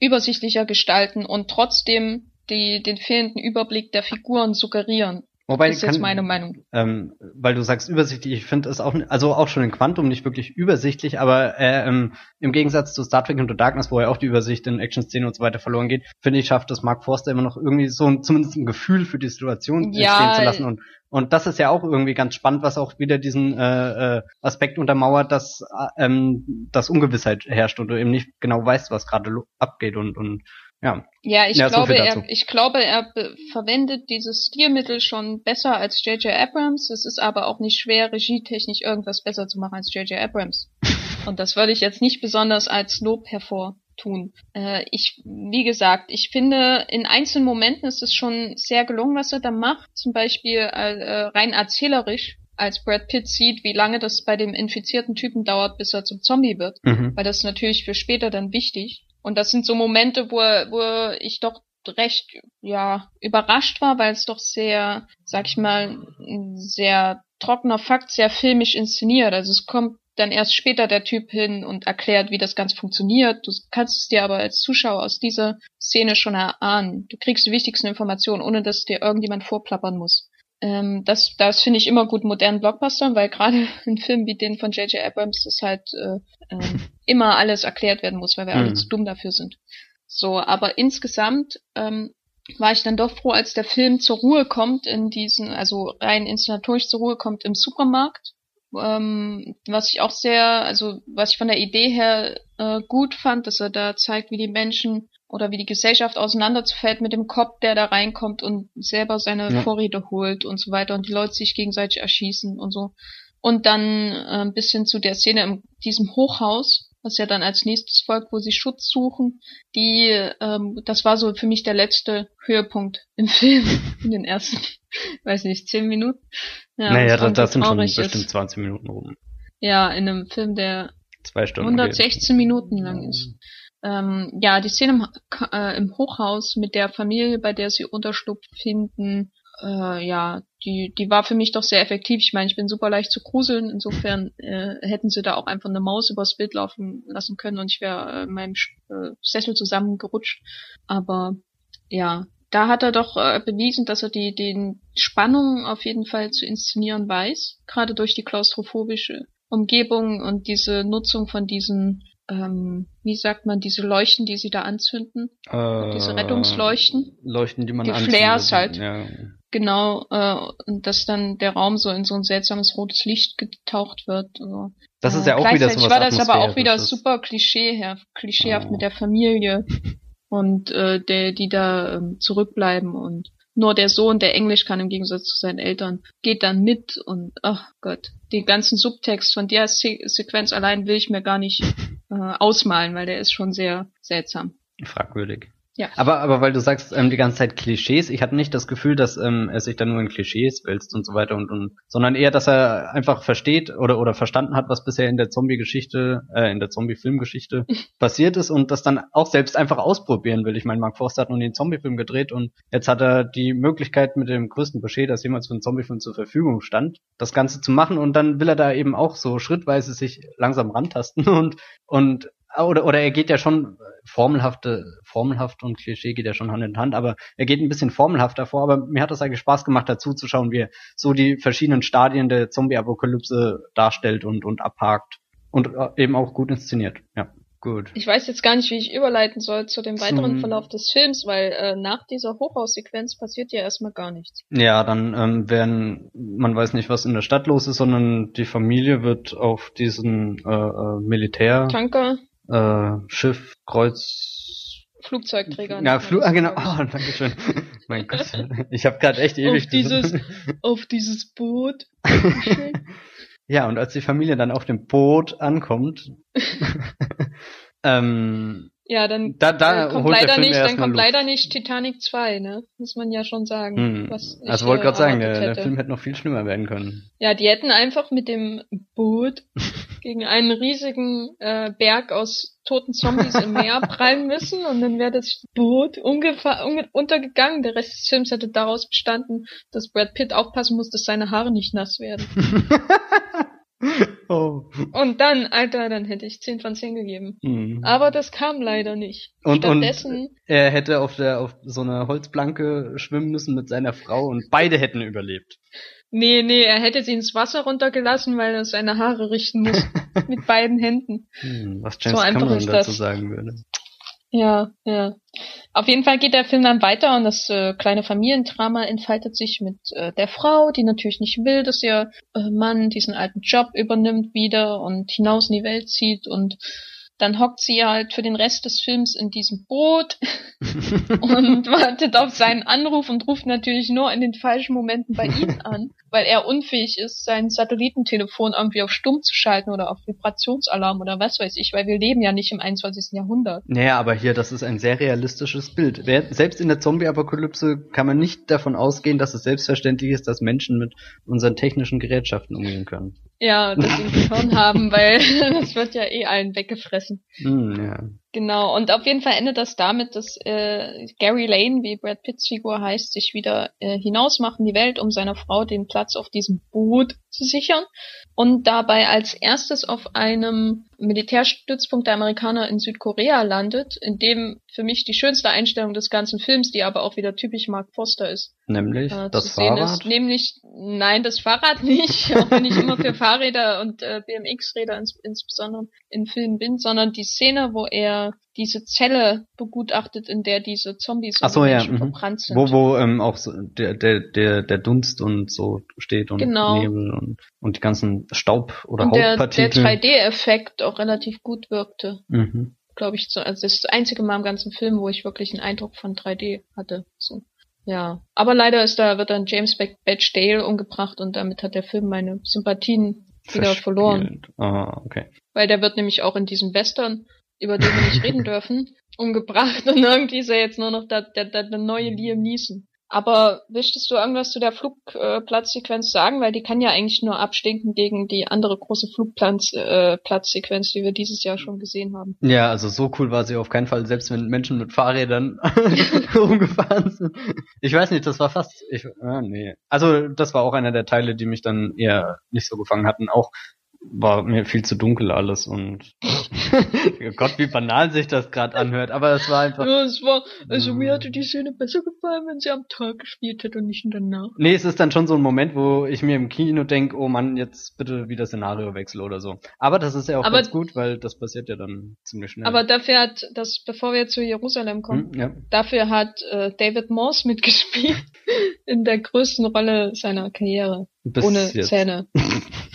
übersichtlicher gestalten und trotzdem die, den fehlenden Überblick der Figuren suggerieren. Wobei das ist kann, jetzt meine Meinung. Ähm, weil du sagst übersichtlich, ich finde es auch, also auch schon in Quantum nicht wirklich übersichtlich, aber äh, ähm, im Gegensatz zu Star Trek Into Darkness, wo ja auch die Übersicht in Action-Szenen und so weiter verloren geht, finde ich, schafft es Mark Forster immer noch irgendwie so ein, zumindest ein Gefühl für die Situation ja, entstehen zu lassen und und das ist ja auch irgendwie ganz spannend, was auch wieder diesen äh, äh, Aspekt untermauert, dass äh, ähm, dass Ungewissheit herrscht und du eben nicht genau weißt, was gerade abgeht und und ja. Ja, ich ja, glaube, so er, ich glaube, er verwendet dieses Stilmittel schon besser als J.J. Abrams. Es ist aber auch nicht schwer, regietechnisch irgendwas besser zu machen als J.J. Abrams. Und das würde ich jetzt nicht besonders als Lob hervortun. Äh, ich, wie gesagt, ich finde, in einzelnen Momenten ist es schon sehr gelungen, was er da macht. Zum Beispiel äh, rein erzählerisch als Brad Pitt sieht, wie lange das bei dem infizierten Typen dauert, bis er zum Zombie wird. Mhm. Weil das ist natürlich für später dann wichtig. Und das sind so Momente, wo, wo ich doch recht ja überrascht war, weil es doch sehr, sag ich mal, ein sehr trockener Fakt, sehr filmisch inszeniert. Also es kommt dann erst später der Typ hin und erklärt, wie das Ganze funktioniert. Du kannst es dir aber als Zuschauer aus dieser Szene schon erahnen. Du kriegst die wichtigsten Informationen, ohne dass dir irgendjemand vorplappern muss. Ähm, das das finde ich immer gut modernen Blockbustern, weil gerade in Filmen wie den von J.J. Abrams das halt äh, äh, immer alles erklärt werden muss, weil wir mhm. alle zu dumm dafür sind. So, aber insgesamt ähm, war ich dann doch froh, als der Film zur Ruhe kommt in diesen, also rein inszenatorisch zur Ruhe kommt im Supermarkt. Ähm, was ich auch sehr, also was ich von der Idee her äh, gut fand, dass er da zeigt, wie die Menschen oder wie die Gesellschaft auseinanderzufällt mit dem Kopf, der da reinkommt und selber seine ja. Vorräte holt und so weiter und die Leute sich gegenseitig erschießen und so. Und dann äh, ein bisschen zu der Szene in diesem Hochhaus, was ja dann als nächstes folgt, wo sie Schutz suchen. Die, ähm, das war so für mich der letzte Höhepunkt im Film, in den ersten, weiß nicht, zehn Minuten. Ja, naja, das, das sind schon bestimmt ist. 20 Minuten rum. Ja, in einem Film, der Zwei Stunden 116 geht. Minuten lang ist ähm, ja, die Szene im, äh, im Hochhaus mit der Familie, bei der sie Unterschlupf finden, äh, ja, die, die war für mich doch sehr effektiv. Ich meine, ich bin super leicht zu gruseln. Insofern äh, hätten sie da auch einfach eine Maus übers Bild laufen lassen können und ich wäre äh, in meinem äh, Sessel zusammengerutscht. Aber ja, da hat er doch äh, bewiesen, dass er die den Spannung auf jeden Fall zu inszenieren weiß, gerade durch die klaustrophobische Umgebung und diese Nutzung von diesen ähm, wie sagt man, diese Leuchten, die sie da anzünden? Äh, diese Rettungsleuchten? Leuchten, die man die anzündet. Flares halt. Ja. Genau, äh, und dass dann der Raum so in so ein seltsames rotes Licht getaucht wird. Also, das ist ja auch wieder so was war das aber auch wieder super klischeehaft, klischeehaft oh. mit der Familie und äh, der, die da ähm, zurückbleiben und nur der Sohn, der Englisch kann im Gegensatz zu seinen Eltern, geht dann mit und ach Gott, den ganzen Subtext von der Se Sequenz allein will ich mir gar nicht äh, ausmalen, weil der ist schon sehr seltsam. Fragwürdig. Ja. Aber, aber weil du sagst, ähm, die ganze Zeit Klischees, ich hatte nicht das Gefühl, dass ähm, er sich da nur in Klischees wälzt und so weiter und, und sondern eher, dass er einfach versteht oder oder verstanden hat, was bisher in der Zombie-Geschichte, äh, in der Zombie-Filmgeschichte passiert ist und das dann auch selbst einfach ausprobieren will. Ich meine, Mark Forster hat nun den Zombie-Film gedreht und jetzt hat er die Möglichkeit mit dem größten Budget, das jemals für einen Zombie-Film zur Verfügung stand, das Ganze zu machen und dann will er da eben auch so schrittweise sich langsam rantasten und und oder, oder er geht ja schon formelhafte, formelhaft und Klischee geht ja schon Hand in Hand, aber er geht ein bisschen formelhafter vor, aber mir hat das eigentlich Spaß gemacht, dazu zu schauen, wie er so die verschiedenen Stadien der Zombie-Apokalypse darstellt und, und abhakt und äh, eben auch gut inszeniert, ja. Gut. Ich weiß jetzt gar nicht, wie ich überleiten soll zu dem weiteren Zum Verlauf des Films, weil äh, nach dieser Hochhaussequenz passiert ja erstmal gar nichts. Ja, dann ähm, werden, man weiß nicht, was in der Stadt los ist, sondern die Familie wird auf diesen äh, äh Militär Tanker äh, Schiff, Kreuz, Flugzeugträger. Ja, Flug, ah, genau. Oh, danke schön. mein Gott. Ich habe gerade echt ewig auf dieses, auf dieses Boot. ja, und als die Familie dann auf dem Boot ankommt, ähm, ja, dann da, da kommt leider nicht, dann kommt leider nicht Titanic 2, ne? Muss man ja schon sagen. Hm. Was ich, also wollte gerade sagen, der, der, Film hätte noch viel schlimmer werden können. Ja, die hätten einfach mit dem Boot gegen einen riesigen äh, Berg aus toten Zombies im Meer prallen müssen und dann wäre das Boot untergegangen. Der Rest des Films hätte daraus bestanden, dass Brad Pitt aufpassen muss, dass seine Haare nicht nass werden. oh. Und dann, Alter, dann hätte ich 10 von 10 gegeben. Mhm. Aber das kam leider nicht. Und, Stattdessen, und er hätte auf der auf so einer Holzplanke schwimmen müssen mit seiner Frau und beide hätten überlebt. Nee, nee, er hätte sie ins Wasser runtergelassen, weil er seine Haare richten muss. mit beiden Händen. Hm, was James so Cameron dazu sagen würde. Ja, ja. Auf jeden Fall geht der Film dann weiter und das äh, kleine Familiendrama entfaltet sich mit äh, der Frau, die natürlich nicht will, dass ihr äh, Mann diesen alten Job übernimmt wieder und hinaus in die Welt zieht und dann hockt sie halt für den Rest des Films in diesem Boot und wartet auf seinen Anruf und ruft natürlich nur in den falschen Momenten bei ihm an, weil er unfähig ist, sein Satellitentelefon irgendwie auf Stumm zu schalten oder auf Vibrationsalarm oder was weiß ich, weil wir leben ja nicht im 21. Jahrhundert. Naja, aber hier, das ist ein sehr realistisches Bild. Selbst in der Zombie-Apokalypse kann man nicht davon ausgehen, dass es selbstverständlich ist, dass Menschen mit unseren technischen Gerätschaften umgehen können. Ja, dass sie ein Gehirn haben, weil das wird ja eh allen weggefressen. Mm, ja. Genau, und auf jeden Fall endet das damit, dass äh, Gary Lane, wie Brad Pitts Figur heißt, sich wieder äh, hinausmacht in die Welt, um seiner Frau den Platz auf diesem Boot zu sichern. Und dabei als erstes auf einem Militärstützpunkt der Amerikaner in Südkorea landet, in dem für mich die schönste Einstellung des ganzen Films, die aber auch wieder typisch Mark Foster ist. Nämlich äh, das Fahrrad? Ist. Nämlich, nein, das Fahrrad nicht, auch wenn ich immer für Fahrräder und äh, BMX-Räder ins, insbesondere in Filmen bin, sondern die Szene, wo er diese Zelle begutachtet, in der diese Zombies Ach so, ja, mhm. verbrannt sind. Wo, wo ähm, auch so der, der, der, der Dunst und so steht und genau. Nebel und, und die ganzen Staub- oder und Hautpartikel. Der, der 3D-Effekt auch relativ gut wirkte. Mhm. Glaube ich, so, also das, ist das einzige Mal im ganzen Film, wo ich wirklich einen Eindruck von 3D hatte. So. Ja, aber leider ist da wird dann James Badge Dale umgebracht und damit hat der Film meine Sympathien wieder Verspielt. verloren. Ah, okay. Weil der wird nämlich auch in diesem Western über den wir nicht reden dürfen, umgebracht und irgendwie ist er jetzt nur noch der, der, der, neue Liam Neeson. Aber möchtest du irgendwas zu der Flugplatzsequenz äh, sagen? Weil die kann ja eigentlich nur abstinken gegen die andere große Flugplatzsequenz, äh, die wir dieses Jahr schon gesehen haben. Ja, also so cool war sie auf keinen Fall, selbst wenn Menschen mit Fahrrädern rumgefahren sind. Ich weiß nicht, das war fast, ich, äh, nee. Also das war auch einer der Teile, die mich dann eher nicht so gefangen hatten. Auch war mir viel zu dunkel alles und oh Gott, wie banal sich das gerade anhört, aber es war einfach. Ja, es war, also mir hatte die Szene besser gefallen, wenn sie am Tag gespielt hätte und nicht in der Nacht. Nee, es ist dann schon so ein Moment, wo ich mir im Kino denke, oh Mann, jetzt bitte wieder Szenariowechsel oder so. Aber das ist ja auch aber, ganz gut, weil das passiert ja dann ziemlich schnell. Aber dafür hat, das, bevor wir zu Jerusalem kommen, hm, ja. dafür hat äh, David Morse mitgespielt in der größten Rolle seiner Karriere. Bis ohne jetzt. Zähne.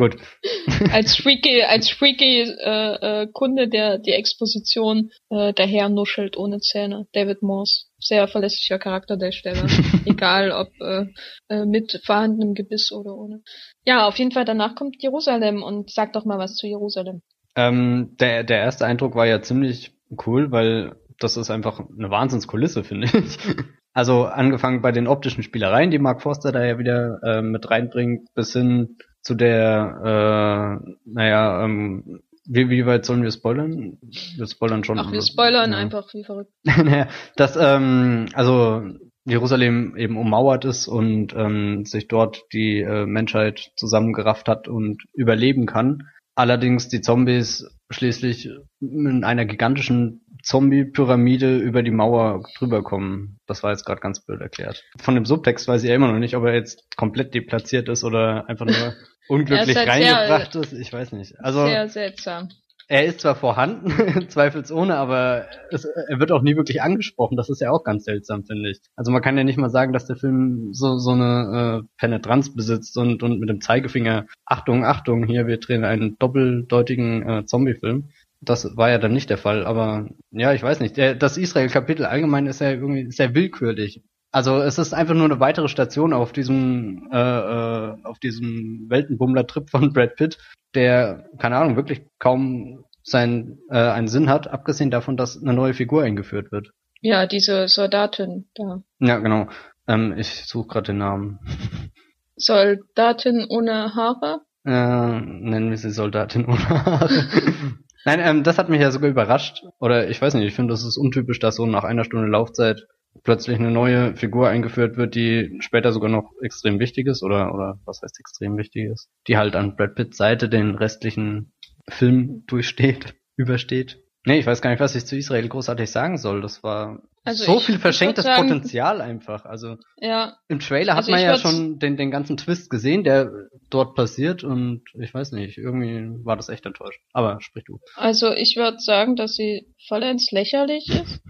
Gut. als freaky, als freaky äh, äh, Kunde, der die Exposition äh, daher nuschelt ohne Zähne. David Morse. Sehr verlässlicher Charakterdarsteller. Egal ob äh, äh, mit vorhandenem Gebiss oder ohne. Ja, auf jeden Fall danach kommt Jerusalem und sag doch mal was zu Jerusalem. Ähm, der, der erste Eindruck war ja ziemlich cool, weil das ist einfach eine Wahnsinnskulisse, finde ich. Also angefangen bei den optischen Spielereien, die Mark Forster da ja wieder äh, mit reinbringt, bis hin zu der, äh, naja, ähm, wie, wie weit sollen wir spoilern? Wir spoilern schon. Ach, wir spoilern ja. einfach wie verrückt. naja, dass, ähm, also Jerusalem eben ummauert ist und ähm, sich dort die äh, Menschheit zusammengerafft hat und überleben kann. Allerdings die Zombies schließlich in einer gigantischen Zombie-Pyramide über die Mauer drüber kommen. Das war jetzt gerade ganz blöd erklärt. Von dem Subtext weiß ich ja immer noch nicht, ob er jetzt komplett deplatziert ist oder einfach nur unglücklich halt reingebracht sehr, ist. Ich weiß nicht. Also sehr seltsam. Er ist zwar vorhanden, zweifelsohne, aber es, er wird auch nie wirklich angesprochen. Das ist ja auch ganz seltsam, finde ich. Also man kann ja nicht mal sagen, dass der Film so so eine äh, Penetranz besitzt und und mit dem Zeigefinger Achtung, Achtung, hier wir drehen einen doppeldeutigen äh, Zombie-Film. Das war ja dann nicht der Fall, aber ja, ich weiß nicht. Der, das Israel-Kapitel allgemein ist ja irgendwie sehr willkürlich. Also es ist einfach nur eine weitere Station auf diesem äh, äh, auf diesem Weltenbummler-Trip von Brad Pitt, der keine Ahnung wirklich kaum sein äh, einen Sinn hat, abgesehen davon, dass eine neue Figur eingeführt wird. Ja, diese Soldatin da. Ja, genau. Ähm, ich suche gerade den Namen. Soldatin ohne Haare? Äh, nennen wir sie Soldatin ohne Haare. Nein, ähm, das hat mich ja sogar überrascht. Oder ich weiß nicht, ich finde, das ist untypisch, dass so nach einer Stunde Laufzeit plötzlich eine neue Figur eingeführt wird, die später sogar noch extrem wichtig ist, oder, oder was heißt extrem wichtig ist, die halt an Brad Pitts Seite den restlichen Film durchsteht, übersteht. Nee, ich weiß gar nicht, was ich zu Israel großartig sagen soll. Das war also so ich, viel verschenktes sagen, Potenzial einfach. Also ja. im Trailer hat also man ja schon den, den ganzen Twist gesehen, der dort passiert und ich weiß nicht, irgendwie war das echt enttäuscht. Aber sprich du. Also ich würde sagen, dass sie vollends lächerlich ist.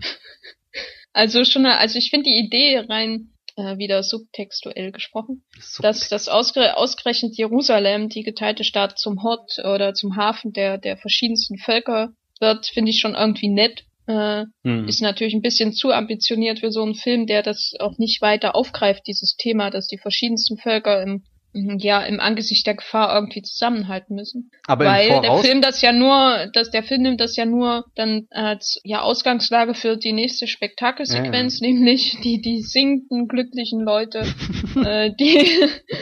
also schon, also ich finde die Idee rein äh, wieder subtextuell gesprochen, Subtext. dass das ausgere ausgerechnet Jerusalem, die geteilte Stadt zum Hort oder zum Hafen der der verschiedensten Völker wird, finde ich schon irgendwie nett. Äh, hm. Ist natürlich ein bisschen zu ambitioniert für so einen Film, der das auch nicht weiter aufgreift, dieses Thema, dass die verschiedensten Völker im ja im Angesicht der Gefahr irgendwie zusammenhalten müssen. Aber weil der Film das ja nur, dass der Film nimmt das ja nur dann als ja Ausgangslage für die nächste Spektakelsequenz, ja, ja. nämlich die die singenden glücklichen Leute, äh, die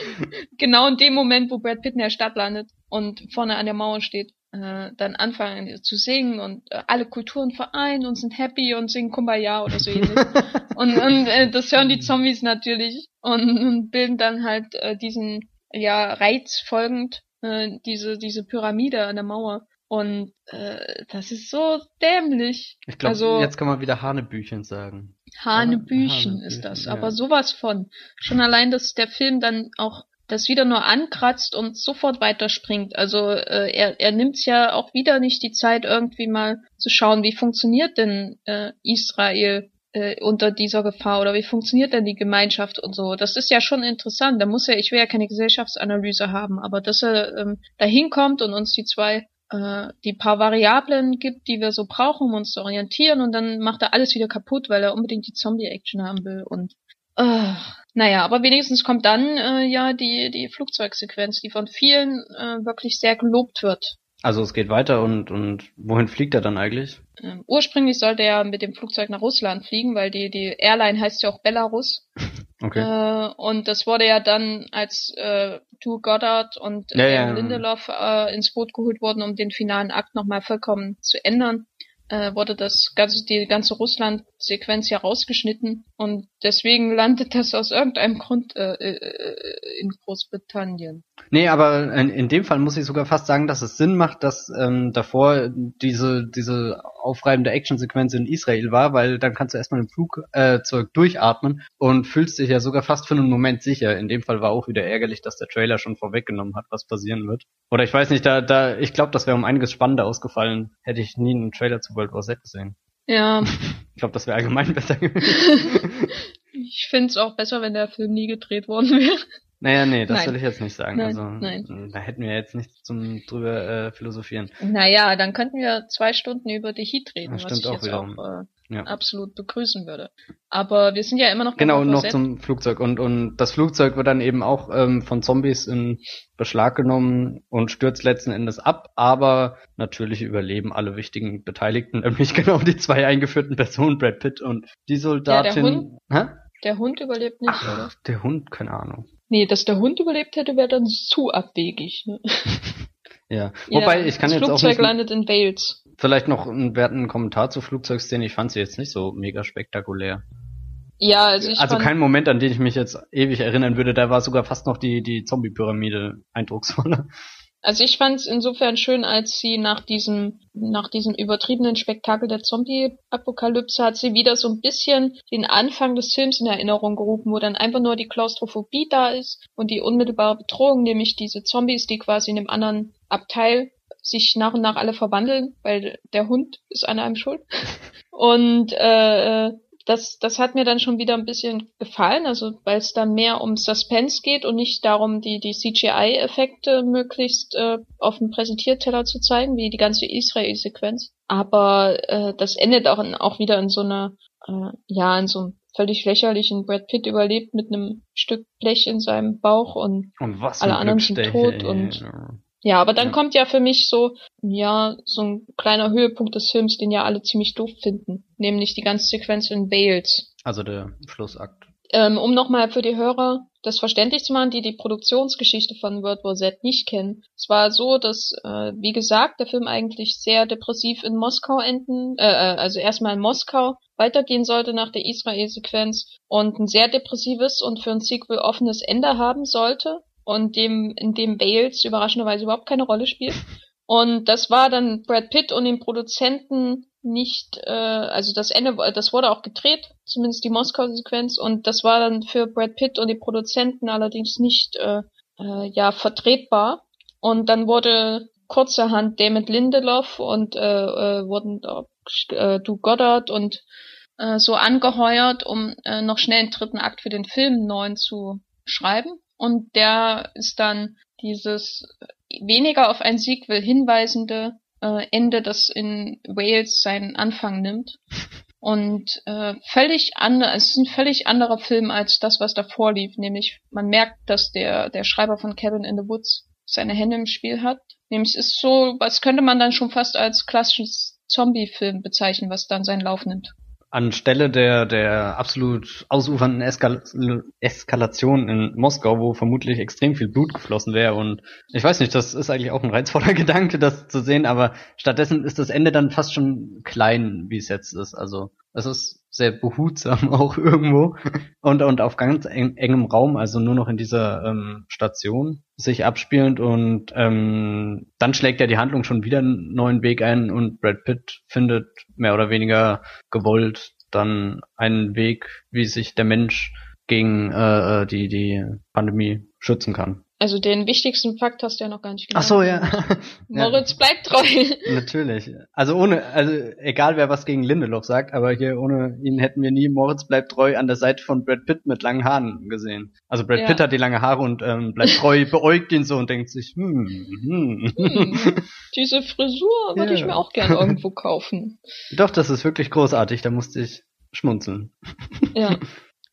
genau in dem Moment, wo Brad Pitt in der Stadt landet und vorne an der Mauer steht äh, dann anfangen zu singen und äh, alle Kulturen vereinen und sind happy und singen Kumbaya oder so ähnlich. und und äh, das hören die Zombies natürlich und, und bilden dann halt äh, diesen ja Reiz folgend äh, diese diese Pyramide an der Mauer und äh, das ist so dämlich. Ich glaube, also, jetzt kann man wieder Hanebüchen sagen. Hanebüchen, Hanebüchen ist das, ja. aber sowas von. Schon allein, dass der Film dann auch das wieder nur ankratzt und sofort weiterspringt. Also äh, er, er nimmt ja auch wieder nicht die Zeit, irgendwie mal zu schauen, wie funktioniert denn äh, Israel äh, unter dieser Gefahr oder wie funktioniert denn die Gemeinschaft und so. Das ist ja schon interessant. Da muss er, ich will ja keine Gesellschaftsanalyse haben, aber dass er ähm, da hinkommt und uns die zwei äh, die paar Variablen gibt, die wir so brauchen, um uns zu orientieren und dann macht er alles wieder kaputt, weil er unbedingt die Zombie-Action haben will und äh, naja, aber wenigstens kommt dann äh, ja die, die Flugzeugsequenz, die von vielen äh, wirklich sehr gelobt wird. Also es geht weiter und, und wohin fliegt er dann eigentlich? Ähm, ursprünglich sollte er mit dem Flugzeug nach Russland fliegen, weil die, die Airline heißt ja auch Belarus. Okay. Äh, und das wurde ja dann, als äh, Tu Goddard und ja, ja. Lindelof äh, ins Boot geholt wurden, um den finalen Akt nochmal vollkommen zu ändern, äh, wurde das ganze, die ganze Russland-Sequenz ja rausgeschnitten und deswegen landet das aus irgendeinem Grund äh, äh, in Großbritannien. Nee, aber in, in dem Fall muss ich sogar fast sagen, dass es Sinn macht, dass ähm, davor diese, diese aufreibende Actionsequenz in Israel war, weil dann kannst du erstmal im Flugzeug äh, durchatmen und fühlst dich ja sogar fast für einen Moment sicher. In dem Fall war auch wieder ärgerlich, dass der Trailer schon vorweggenommen hat, was passieren wird. Oder ich weiß nicht, da, da, ich glaube, das wäre um einiges spannender ausgefallen, hätte ich nie einen Trailer zu World War Z gesehen. Ja. Ich glaube, das wäre allgemein besser gewesen. ich finde es auch besser, wenn der Film nie gedreht worden wäre. Naja, nee, das Nein. will ich jetzt nicht sagen. Nein, also nein. da hätten wir jetzt nichts zum drüber äh, philosophieren. Naja, dann könnten wir zwei Stunden über The Heat reden, Das was ich auch jetzt wiederum. auch äh, Ja. absolut begrüßen würde. Aber wir sind ja immer noch Genau, noch zum Flugzeug. Und, und das Flugzeug wird dann eben auch ähm, von Zombies in Beschlag genommen und stürzt letzten Endes ab, aber natürlich überleben alle wichtigen Beteiligten, nämlich genau die zwei eingeführten Personen, Brad Pitt und die Soldatin. Hund. Hä? Der Hund überlebt nicht, oder? Ach, der Hund, keine Ahnung. Nee, dass der Hund überlebt hätte, wäre dann zu abwegig. Ne? Ja. Wobei, Ja, ich kann jetzt auch Flugzeug landet in Wales. vielleicht noch einen werten Kommentar zur Flugzeugszene. Ich fand sie jetzt nicht so mega spektakulär. Ja, also ich also fand, kein Moment, an den ich mich jetzt ewig erinnern würde. Da war sogar fast noch die, die Zombie-Pyramide eindrucksvoller. Also ich fand es insofern schön, als sie nach diesem, nach diesem übertriebenen Spektakel der Zombie-Apokalypse hat sie wieder so ein bisschen den Anfang des Films in Erinnerung gerufen, wo dann einfach nur die Klaustrophobie da ist und die unmittelbare Bedrohung, nämlich diese Zombies, die quasi in dem anderen Abteil sich nach und nach alle verwandeln, weil der Hund ist an einem schuld. Und äh, das, das hat mir dann schon wieder ein bisschen gefallen, also weil es dann mehr um Suspense geht und nicht darum, die, die CGI-Effekte möglichst äh, auf dem Präsentierteller zu zeigen, wie die ganze Israel-Sequenz. Aber äh, das endet auch, in, auch wieder in so einer, äh, ja, in so einem völlig lächerlichen Brad Pitt überlebt mit einem Stück Blech in seinem Bauch und Und Alle anderen sind tot ey. und- ja, aber dann Ja. kommt ja für mich so, ja, so ein kleiner Höhepunkt des Films, den ja alle ziemlich doof finden, nämlich die ganze Sequenz in Wales. Also der Schlussakt. Ähm, um nochmal für die Hörer das verständlich zu machen, die die Produktionsgeschichte von World War Z nicht kennen. Es war so, dass, äh, wie gesagt, der Film eigentlich sehr depressiv in Moskau enden, äh, äh, also erstmal in Moskau weitergehen sollte nach der Israel-Sequenz und ein sehr depressives und für ein Sequel offenes Ende haben sollte und dem, in dem Wales überraschenderweise überhaupt keine Rolle spielt. Und das war dann Brad Pitt und den Produzenten nicht, äh, also das Ende, das wurde auch gedreht, zumindest die Moskau-Sequenz, und das war dann für Brad Pitt und die Produzenten allerdings nicht, äh, äh, ja, vertretbar. Und dann wurde kurzerhand David Lindelof und äh, äh, wurden äh, Du Goddard und äh, so angeheuert, um äh, noch schnell einen dritten Akt für den Film neuen zu schreiben. Und der ist dann dieses weniger auf ein Sequel hinweisende äh, Ende, das in Wales seinen Anfang nimmt. Und äh, völlig andere, es ist ein völlig anderer Film als das, was davor lief. Nämlich, man merkt, dass der, der Schreiber von Cabin in the Woods seine Hände im Spiel hat. Nämlich, es ist so, was könnte man dann schon fast als klassisches Zombie-Film bezeichnen, was dann seinen Lauf nimmt. Anstelle der, der absolut ausufernden Eskal Eskalation in Moskau, wo vermutlich extrem viel Blut geflossen wäre und ich weiß nicht, das ist eigentlich auch ein reizvoller Gedanke, das zu sehen, aber stattdessen ist das Ende dann fast schon klein, wie es jetzt ist. Also es ist sehr behutsam auch irgendwo und, und auf ganz eng, engem Raum, also nur noch in dieser ähm, Station sich abspielend und ähm, dann schlägt ja die Handlung schon wieder einen neuen Weg ein und Brad Pitt findet mehr oder weniger gewollt dann einen Weg, wie sich der Mensch gegen äh, äh, die die Pandemie schützen kann. Also den wichtigsten Fakt hast du ja noch gar nicht Ach genannt. so, ja. Moritz bleibt treu. Natürlich. Also ohne, also egal wer was gegen Lindelof sagt, aber hier ohne ihn hätten wir nie Moritz bleibt treu an der Seite von Brad Pitt mit langen Haaren gesehen. Also Brad Ja. Pitt hat die lange Haare und ähm, bleibt treu, beäugt ihn so und denkt sich, hm, hm. Hm, diese Frisur würde ich Ja. mir auch gern irgendwo kaufen. Doch, das ist wirklich großartig, da musste ich schmunzeln. Ja.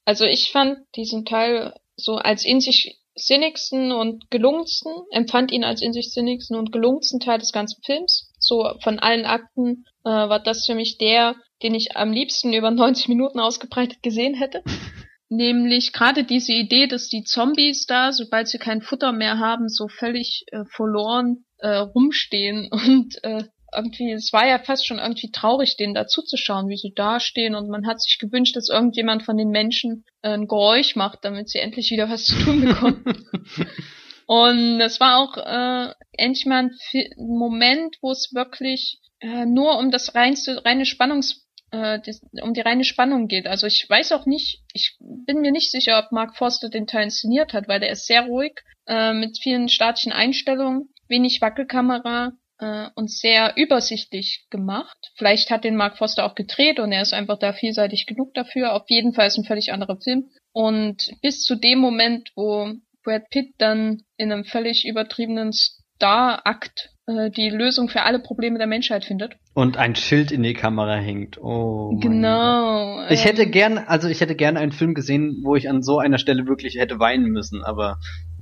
Also ich fand diesen Teil so als in sich sinnigsten und gelungensten, empfand ihn als in sich sinnigsten und gelungensten Teil des ganzen Films. So von allen Akten äh, war das für mich der, den ich am liebsten über 90 Minuten ausgebreitet gesehen hätte. Nämlich gerade diese Idee, dass die Zombies da, sobald sie kein Futter mehr haben, so völlig äh, verloren äh, rumstehen und äh, irgendwie, es war ja fast schon irgendwie traurig, denen da zuzuschauen, wie sie da stehen und man hat sich gewünscht, dass irgendjemand von den Menschen äh, ein Geräusch macht, damit sie endlich wieder was zu tun bekommen. und es war auch äh, endlich mal ein, Moment, wo es wirklich äh, nur um das reinste, reine Spannungs äh, das, um die reine Spannung geht. Also ich weiß auch nicht, ich bin mir nicht sicher, ob Mark Forster den Teil inszeniert hat, weil der ist sehr ruhig, äh, mit vielen statischen Einstellungen, wenig Wackelkamera äh, und sehr übersichtlich gemacht. Vielleicht hat den Mark Forster auch gedreht und er ist einfach da vielseitig genug dafür. Auf jeden Fall ist ein völlig anderer Film. Und bis zu dem Moment, wo Brad Pitt dann in einem völlig übertriebenen Star-Akt äh, die Lösung für alle Probleme der Menschheit findet. Und ein Schild in die Kamera hängt. Oh. Genau. Gott. Ich hätte ähm, gern, also ich hätte gern einen Film gesehen, wo ich an so einer Stelle wirklich hätte weinen müssen, aber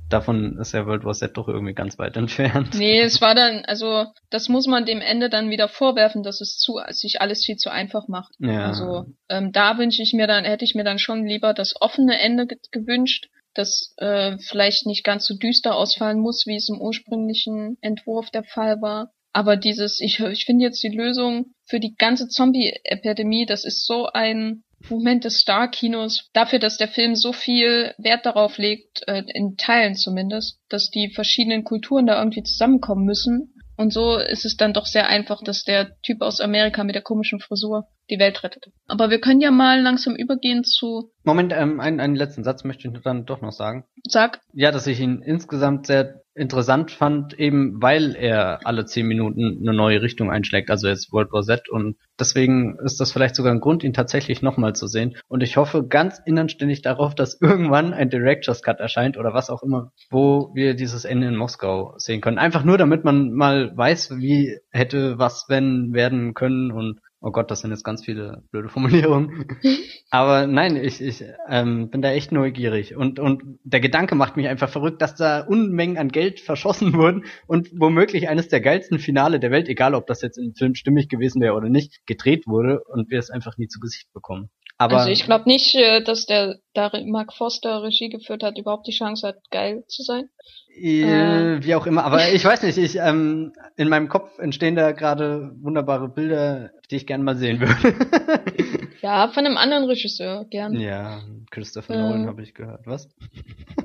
davon ist ja World War Z doch irgendwie ganz weit entfernt. Nee, es war dann, also das muss man dem Ende dann wieder vorwerfen, dass es zu, sich alles viel zu einfach macht. Ja. Also ähm, da wünsche ich mir dann, hätte ich mir dann schon lieber das offene Ende ge gewünscht, das äh, vielleicht nicht ganz so düster ausfallen muss, wie es im ursprünglichen Entwurf der Fall war. Aber dieses, ich, ich finde jetzt die Lösung für die ganze Zombie-Epidemie, das ist so ein Moment des Star-Kinos, dafür, dass der Film so viel Wert darauf legt, äh, in Teilen zumindest, dass die verschiedenen Kulturen da irgendwie zusammenkommen müssen. Und so ist es dann doch sehr einfach, dass der Typ aus Amerika mit der komischen Frisur die Welt rettet. Aber wir können ja mal langsam übergehen zu, Moment, ähm, einen, einen letzten Satz möchte ich dann doch noch sagen. sag, Ja, dass ich ihn insgesamt sehr interessant fand, eben weil er alle zehn Minuten eine neue Richtung einschlägt, also jetzt World War Z. Und deswegen ist das vielleicht sogar ein Grund, ihn tatsächlich nochmal zu sehen. Und ich hoffe ganz innerständig darauf, dass irgendwann ein Director's Cut erscheint oder was auch immer, wo wir dieses Ende in Moskau sehen können. Einfach nur, damit man mal weiß, wie hätte was wenn werden können. Und Oh Gott, das sind jetzt ganz viele blöde Formulierungen. Aber nein, ich, ich ähm, bin da echt neugierig. Und, und der Gedanke macht mich einfach verrückt, dass da Unmengen an Geld verschossen wurden und womöglich eines der geilsten Finale der Welt, egal ob das jetzt im Film stimmig gewesen wäre oder nicht, gedreht wurde und wir es einfach nie zu Gesicht bekommen. Aber also ich glaube nicht, äh, dass der da Mark Foster Regie geführt hat, überhaupt die Chance hat, geil zu sein. Äh, wie auch immer, aber ich weiß nicht, ich ähm, in meinem Kopf entstehen da gerade wunderbare Bilder, die ich gerne mal sehen würde. Ja, von einem anderen Regisseur, gern. ja, Christopher Äh. Nolan habe ich gehört. Was?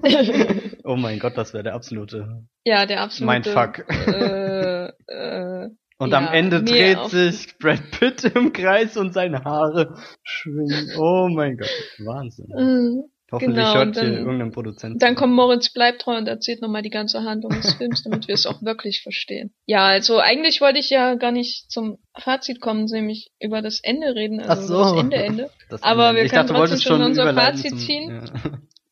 oh mein Gott, das wäre der absolute ja, der absolute. Mindfuck. Äh, äh, Und Ja, am Ende dreht sich Brad Pitt im Kreis und seine Haare schwingen. Oh mein Gott, Wahnsinn. äh, Hoffentlich genau, hört und hier dann- irgendein Produzent. Dann kommt Moritz Bleibtreu und erzählt nochmal die ganze Handlung des Films, damit wir es auch wirklich verstehen. Ja, also eigentlich wollte ich ja gar nicht zum Fazit kommen, nämlich über das Ende reden, also Ach so. das Ende, Ende. Das aber Ende. wir ich können dachte, trotzdem schon unser Fazit ziehen. Ja.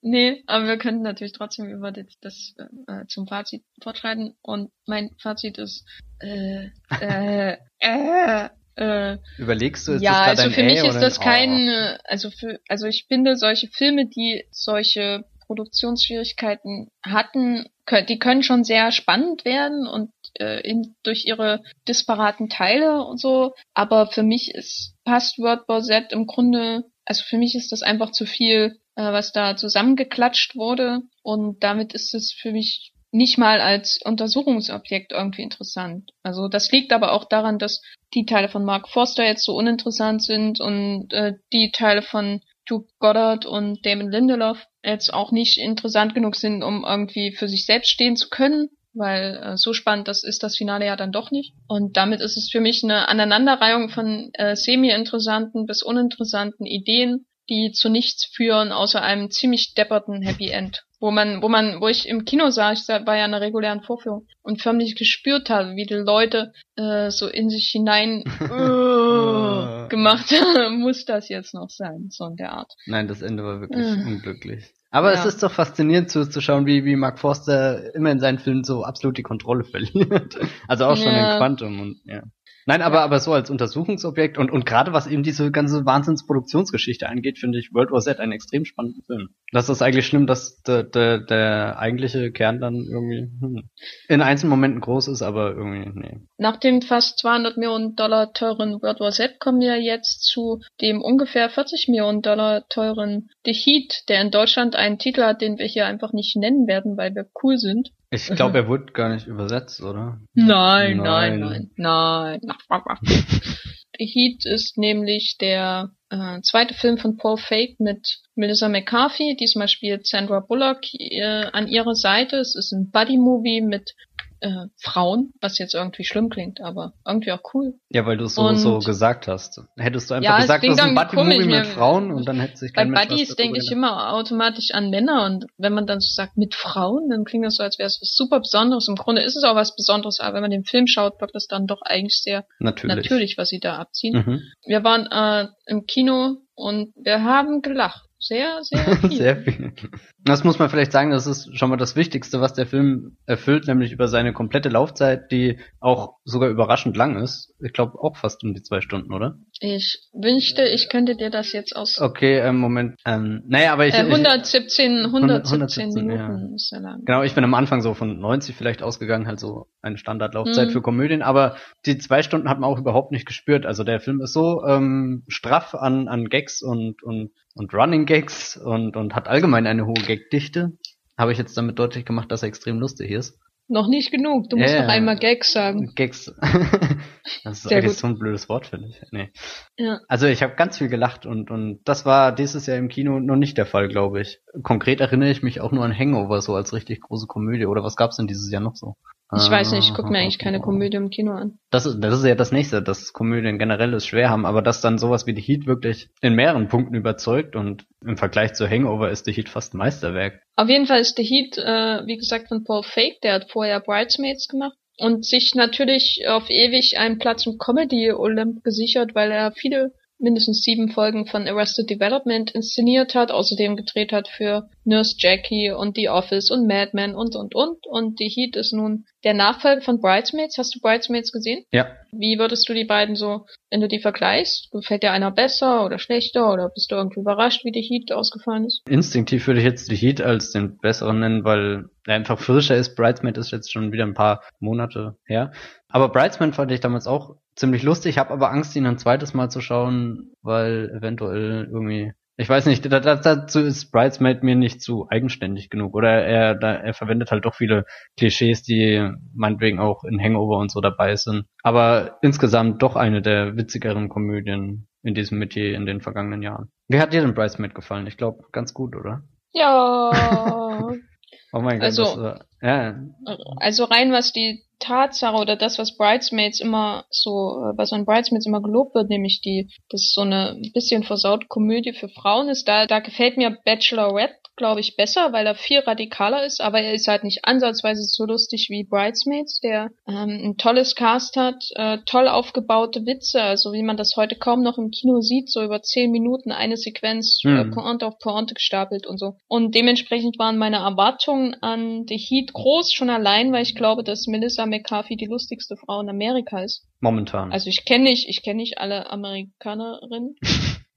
Nee, aber wir könnten natürlich trotzdem über das, das äh, zum Fazit fortschreiten. Und mein Fazit ist, äh, äh, äh, äh, Überlegst du, ist ja, das also für mich Ä ist das ein kein, A? äh, also für, also ich finde solche Filme, die solche Produktionsschwierigkeiten hatten, die können schon sehr spannend werden und äh, in, durch ihre disparaten Teile und so. Aber für mich ist passt Word War Z im Grunde, also für mich ist das einfach zu viel, äh, was da zusammengeklatscht wurde und damit ist es für mich nicht mal als Untersuchungsobjekt irgendwie interessant. Also das liegt aber auch daran, dass die Teile von Mark Forster jetzt so uninteressant sind und äh, die Teile von Duke Goddard und Damon Lindelof jetzt auch nicht interessant genug sind, um irgendwie für sich selbst stehen zu können, weil äh, so spannend das ist das Finale ja dann doch nicht. Und damit ist es für mich eine Aneinanderreihung von äh, semi-interessanten bis uninteressanten Ideen, die zu nichts führen, außer einem ziemlich depperten Happy End. Wo man, wo man, wo ich im Kino sah, ich war ja in einer regulären Vorführung und förmlich gespürt habe, wie die Leute äh, so in sich hinein äh, gemacht haben, muss das jetzt noch sein, so in der Art. Nein, das Ende war wirklich Äh. unglücklich. Aber es Ja. ist doch faszinierend zu, zu schauen, wie, wie Mark Forster immer in seinen Filmen so absolut die Kontrolle verliert. Also auch schon Ja. in Quantum und ja. Nein, aber, aber so als Untersuchungsobjekt und, und gerade was eben diese ganze Wahnsinnsproduktionsgeschichte angeht, finde ich World War Z einen extrem spannenden Film. Das ist eigentlich schlimm, dass der, der, der eigentliche Kern dann irgendwie hm, in einzelnen Momenten groß ist, aber irgendwie, nee. Nach dem fast 200 Millionen Dollar teuren World War Z kommen wir jetzt zu dem ungefähr 40 Millionen Dollar teuren The Heat, der in Deutschland einen Titel hat, den wir hier einfach nicht nennen werden, weil wir cool sind. Ich glaube, er wurde gar nicht übersetzt, oder? Nein, Nein. nein, nein, nein. The Heat ist nämlich der äh, zweite Film von Paul Fake mit Melissa McCarthy. Diesmal spielt Sandra Bullock äh, an ihrer Seite. Es ist ein Buddy-Movie mit äh, Frauen, was jetzt irgendwie schlimm klingt, aber irgendwie auch cool. Ja, weil du es so, Und- so gesagt hast. Hättest du einfach Ja, es gesagt, das ist ein Buddy-Movie mit mir- Frauen und dann hätte sich Bei kein Mensch was Buddies denke ich immer automatisch an Männer und wenn man dann so sagt mit Frauen, dann klingt das so, als wäre es was super Besonderes. Im Grunde ist es auch was Besonderes, aber wenn man den Film schaut, wirkt das dann doch eigentlich sehr Natürlich. natürlich, was sie da abziehen. Mhm. Wir waren äh, im Kino und wir haben gelacht. Sehr, sehr viel. Sehr viel. Das muss man vielleicht sagen, das ist schon mal das Wichtigste, was der Film erfüllt, nämlich über seine komplette Laufzeit, die auch sogar überraschend lang ist. Ich glaube auch fast um die zwei Stunden, oder? Ich wünschte, ich könnte dir das jetzt aus. Okay, ähm, Moment. Ähm, naja, aber ich. Äh, 117, 117, 117 Minuten ja. ist ja lang. Genau, ich bin am Anfang so von 90 vielleicht ausgegangen, halt so eine Standardlaufzeit hm. für Komödien, aber die zwei Stunden hat man auch überhaupt nicht gespürt. Also der Film ist so ähm, straff an, an Gags und, und, und Running Gags und, und hat allgemein eine hohe Gagdichte. Habe ich jetzt damit deutlich gemacht, dass er extrem lustig ist. Noch nicht genug. Du musst yeah. noch einmal Gags sagen. Gags. das ist Sehr eigentlich gut. so ein blödes Wort, finde ich. Nee. Ja. Also ich habe ganz viel gelacht und, und das war dieses Jahr im Kino noch nicht der Fall, glaube ich. Konkret erinnere ich mich auch nur an Hangover so als richtig große Komödie. Oder was gab's denn dieses Jahr noch so? Ich weiß nicht, ich gucke mir eigentlich keine Komödie im Kino an. Das ist, das ist ja das nächste, dass Komödien generell es schwer haben, aber dass dann sowas wie The Heat wirklich in mehreren Punkten überzeugt und im Vergleich zu Hangover ist The Heat fast ein Meisterwerk. Auf jeden Fall ist The Heat, äh, wie gesagt, von Paul Fake, der hat vorher Bridesmaids gemacht und sich natürlich auf ewig einen Platz im Comedy Olymp gesichert, weil er viele mindestens sieben Folgen von Arrested Development inszeniert hat, außerdem gedreht hat für Nurse Jackie und The Office und Mad Men und und und. Und The Heat ist nun der Nachfolger von Bridesmaids. Hast du Bridesmaids gesehen? Ja. Wie würdest du die beiden so, wenn du die vergleichst? Gefällt dir einer besser oder schlechter oder bist du irgendwie überrascht, wie The Heat ausgefallen ist? Instinktiv würde ich jetzt The Heat als den besseren nennen, weil er einfach frischer ist. Bridesmaid ist jetzt schon wieder ein paar Monate her. Aber Bridesmaid fand ich damals auch ziemlich lustig. Ich habe aber Angst, ihn ein zweites Mal zu schauen, weil eventuell irgendwie ich weiß nicht, dazu ist Bridesmaid mir nicht zu eigenständig genug. Oder er, er verwendet halt doch viele Klischees, die meinetwegen auch in Hangover und so dabei sind. Aber insgesamt doch eine der witzigeren Komödien in diesem Metier in den vergangenen Jahren. Wie hat dir denn Bridesmaid gefallen? Ich glaube, ganz gut, oder? Ja. oh mein Gott. Also, das war, ja. also rein was die Tatsache oder das, was Bridesmaids immer so, was an Bridesmaids immer gelobt wird, nämlich die, das so eine bisschen versaut Komödie für Frauen ist, da, da gefällt mir Bachelorette glaube ich, besser, weil er viel radikaler ist, aber er ist halt nicht ansatzweise so lustig wie Bridesmaids, der ähm, ein tolles Cast hat, äh, toll aufgebaute Witze, also wie man das heute kaum noch im Kino sieht, so über zehn Minuten eine Sequenz, äh, hm. äh, Pointe auf Pointe gestapelt und so. Und dementsprechend waren meine Erwartungen an The Heat groß, schon allein, weil ich glaube, dass Melissa McCarthy die lustigste Frau in Amerika ist. Momentan. Also ich kenne nicht, ich kenne nicht alle Amerikanerinnen.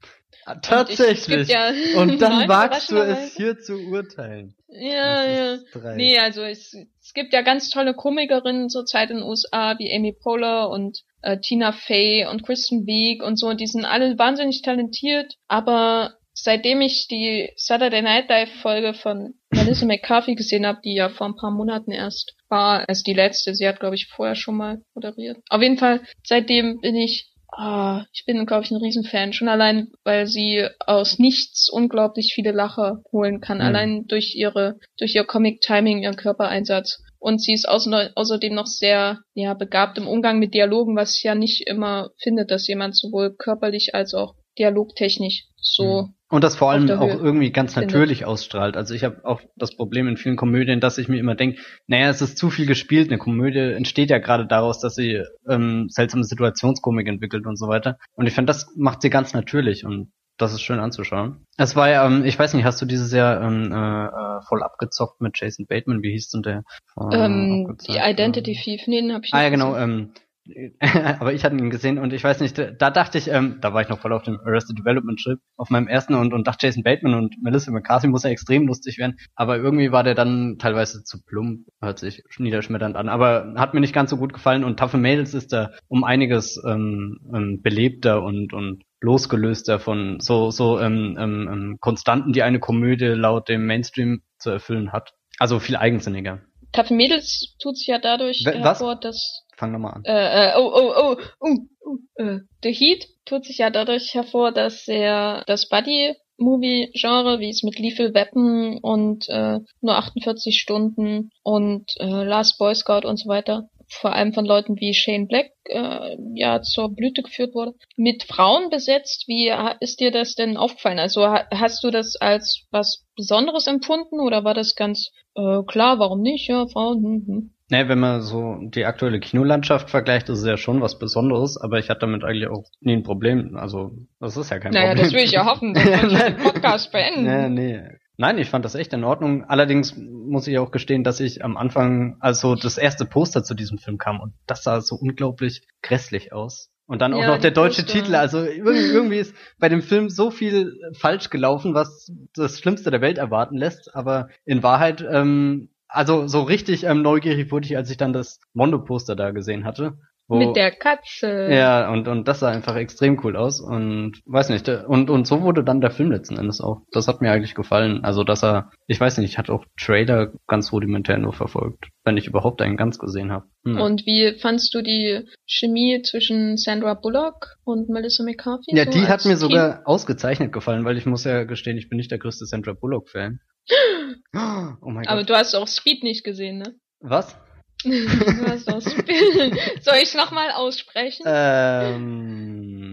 Tatsächlich. Und, ja und dann wagst du es hier zu urteilen. Ja, ja. Nee, also es, es gibt ja ganz tolle Komikerinnen zurzeit in den USA, wie Amy Poehler und äh, Tina Fey und Kristen Wiig und so. Die sind alle wahnsinnig talentiert, aber seitdem ich die Saturday Night Live Folge von Melissa McCarthy gesehen habe, die ja vor ein paar Monaten erst war, als die letzte, sie hat glaube ich vorher schon mal moderiert. Auf jeden Fall, seitdem bin ich Ah, ich bin, glaube ich, ein Riesenfan. Schon allein, weil sie aus nichts unglaublich viele Lacher holen kann. Mhm. Allein durch ihre, durch ihr Comic-Timing, ihren Körpereinsatz. Und sie ist außerdem noch sehr, ja, begabt im Umgang mit Dialogen, was ich ja nicht immer finde, dass jemand sowohl körperlich als auch dialogtechnisch so mhm. Und das vor allem auch irgendwie ganz natürlich ausstrahlt. Also ich habe auch das Problem in vielen Komödien, dass ich mir immer denke, naja, es ist zu viel gespielt. Eine Komödie entsteht ja gerade daraus, dass sie ähm, seltsame Situationskomik entwickelt und so weiter. Und ich finde, das macht sie ganz natürlich und das ist schön anzuschauen. Es war ja, ähm, ich weiß nicht, hast du dieses Jahr ähm, äh, äh voll abgezockt mit Jason Bateman? Wie hieß denn der? Ähm, die Identity Thief, nee, den hab ich nicht Ah ja, genau. Ähm, aber ich hatte ihn gesehen und ich weiß nicht, da dachte ich, ähm, da war ich noch voll auf dem Arrested Development Trip, auf meinem ersten und, und dachte Jason Bateman und Melissa McCarthy muss ja extrem lustig werden, aber irgendwie war der dann teilweise zu plump, hört sich niederschmetternd an, aber hat mir nicht ganz so gut gefallen und Taffe Mädels ist da um einiges ähm, ähm, belebter und, und losgelöster von so, so ähm, ähm, ähm, Konstanten, die eine Komödie laut dem Mainstream zu erfüllen hat. Also viel eigensinniger. Taffe Mädels tut sich ja dadurch Was? hervor, dass Fang nochmal an. Äh, äh, oh, oh, oh, oh, oh, äh. The Heat tut sich ja dadurch hervor, dass er das Buddy Movie-Genre, wie es mit Lethal Weapon und äh, nur 48 Stunden und äh, Last Boy Scout und so weiter, vor allem von Leuten wie Shane Black, äh, ja zur Blüte geführt wurde, mit Frauen besetzt. Wie ist dir das denn aufgefallen? Also hast du das als was Besonderes empfunden oder war das ganz äh, klar, warum nicht? Ja, Frauen. Hm, hm. Ne, wenn man so die aktuelle Kinolandschaft vergleicht, ist es ja schon was Besonderes, aber ich hatte damit eigentlich auch nie ein Problem. Also, das ist ja kein naja, Problem. Naja, das will ich ja hoffen, dass wir den Podcast beenden. Nee, nee. Nein, ich fand das echt in Ordnung. Allerdings muss ich auch gestehen, dass ich am Anfang, also das erste Poster zu diesem Film kam und das sah so unglaublich grässlich aus. Und dann auch ja, noch der deutsche Poster. Titel. Also irgendwie ist bei dem Film so viel falsch gelaufen, was das Schlimmste der Welt erwarten lässt. Aber in Wahrheit, ähm, also so richtig ähm, neugierig wurde ich, als ich dann das Mondo-Poster da gesehen hatte. Wo, Mit der Katze. Ja, und, und das sah einfach extrem cool aus und weiß nicht, und, und so wurde dann der Film letzten Endes auch. Das hat mir eigentlich gefallen. Also, dass er, ich weiß nicht, ich hatte auch Trailer ganz rudimentär nur verfolgt, wenn ich überhaupt einen ganz gesehen habe. Hm. Und wie fandst du die Chemie zwischen Sandra Bullock und Melissa McCarthy? Ja, so die hat mir sogar Team? ausgezeichnet gefallen, weil ich muss ja gestehen, ich bin nicht der größte Sandra Bullock-Fan. Oh mein Gott. Aber du hast auch Speed nicht gesehen, ne? Was? Soll ich nochmal aussprechen? Ähm,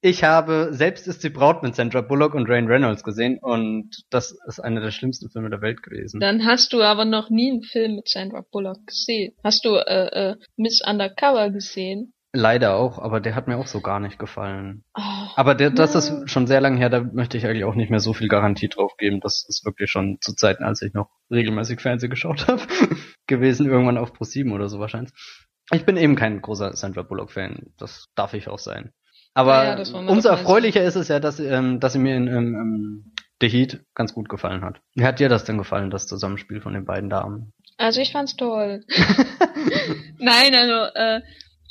ich habe Selbst ist die Braut mit Sandra Bullock und Rain Reynolds gesehen und das ist einer der schlimmsten Filme der Welt gewesen. Dann hast du aber noch nie einen Film mit Sandra Bullock gesehen. Hast du äh, äh, Miss Undercover gesehen? Leider auch, aber der hat mir auch so gar nicht gefallen. Oh, aber der, das ist schon sehr lange her, da möchte ich eigentlich auch nicht mehr so viel Garantie drauf geben. Das ist wirklich schon zu Zeiten, als ich noch regelmäßig Fernsehen geschaut habe, gewesen, irgendwann auf Pro7 oder so wahrscheinlich. Ich bin eben kein großer Sandra Bullock-Fan, das darf ich auch sein. Aber ja, ja, umso erfreulicher ist es ja, dass, ähm, dass sie mir in ähm, ähm, The Heat ganz gut gefallen hat. Wie hat dir das denn gefallen, das Zusammenspiel von den beiden Damen? Also ich fand's toll. Nein, also äh,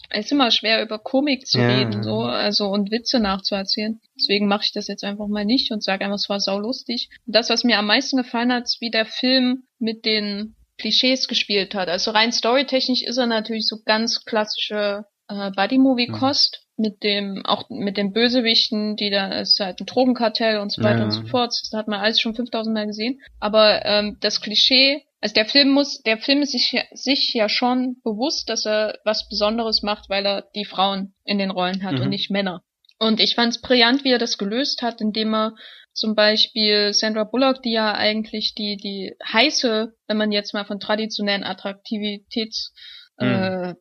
es ist immer schwer über Komik zu ja. reden, so, also und Witze nachzuerzählen. Deswegen mache ich das jetzt einfach mal nicht und sage einfach, es war saulustig. Und das, was mir am meisten gefallen hat, ist, wie der Film mit den Klischees gespielt hat. Also rein storytechnisch ist er natürlich so ganz klassische äh, Buddy-Movie-Kost. Mhm mit dem, auch mit den Bösewichten, die da ist halt ein Drogenkartell und so weiter ja. und so fort. Das hat man alles schon 5000 Mal gesehen. Aber ähm, das Klischee also der Film muss, der Film ist sich, sich ja schon bewusst, dass er was Besonderes macht, weil er die Frauen in den Rollen hat mhm. und nicht Männer. Und ich fand es brillant, wie er das gelöst hat, indem er zum Beispiel Sandra Bullock, die ja eigentlich die, die heiße, wenn man jetzt mal von traditionellen Attraktivitäts äh,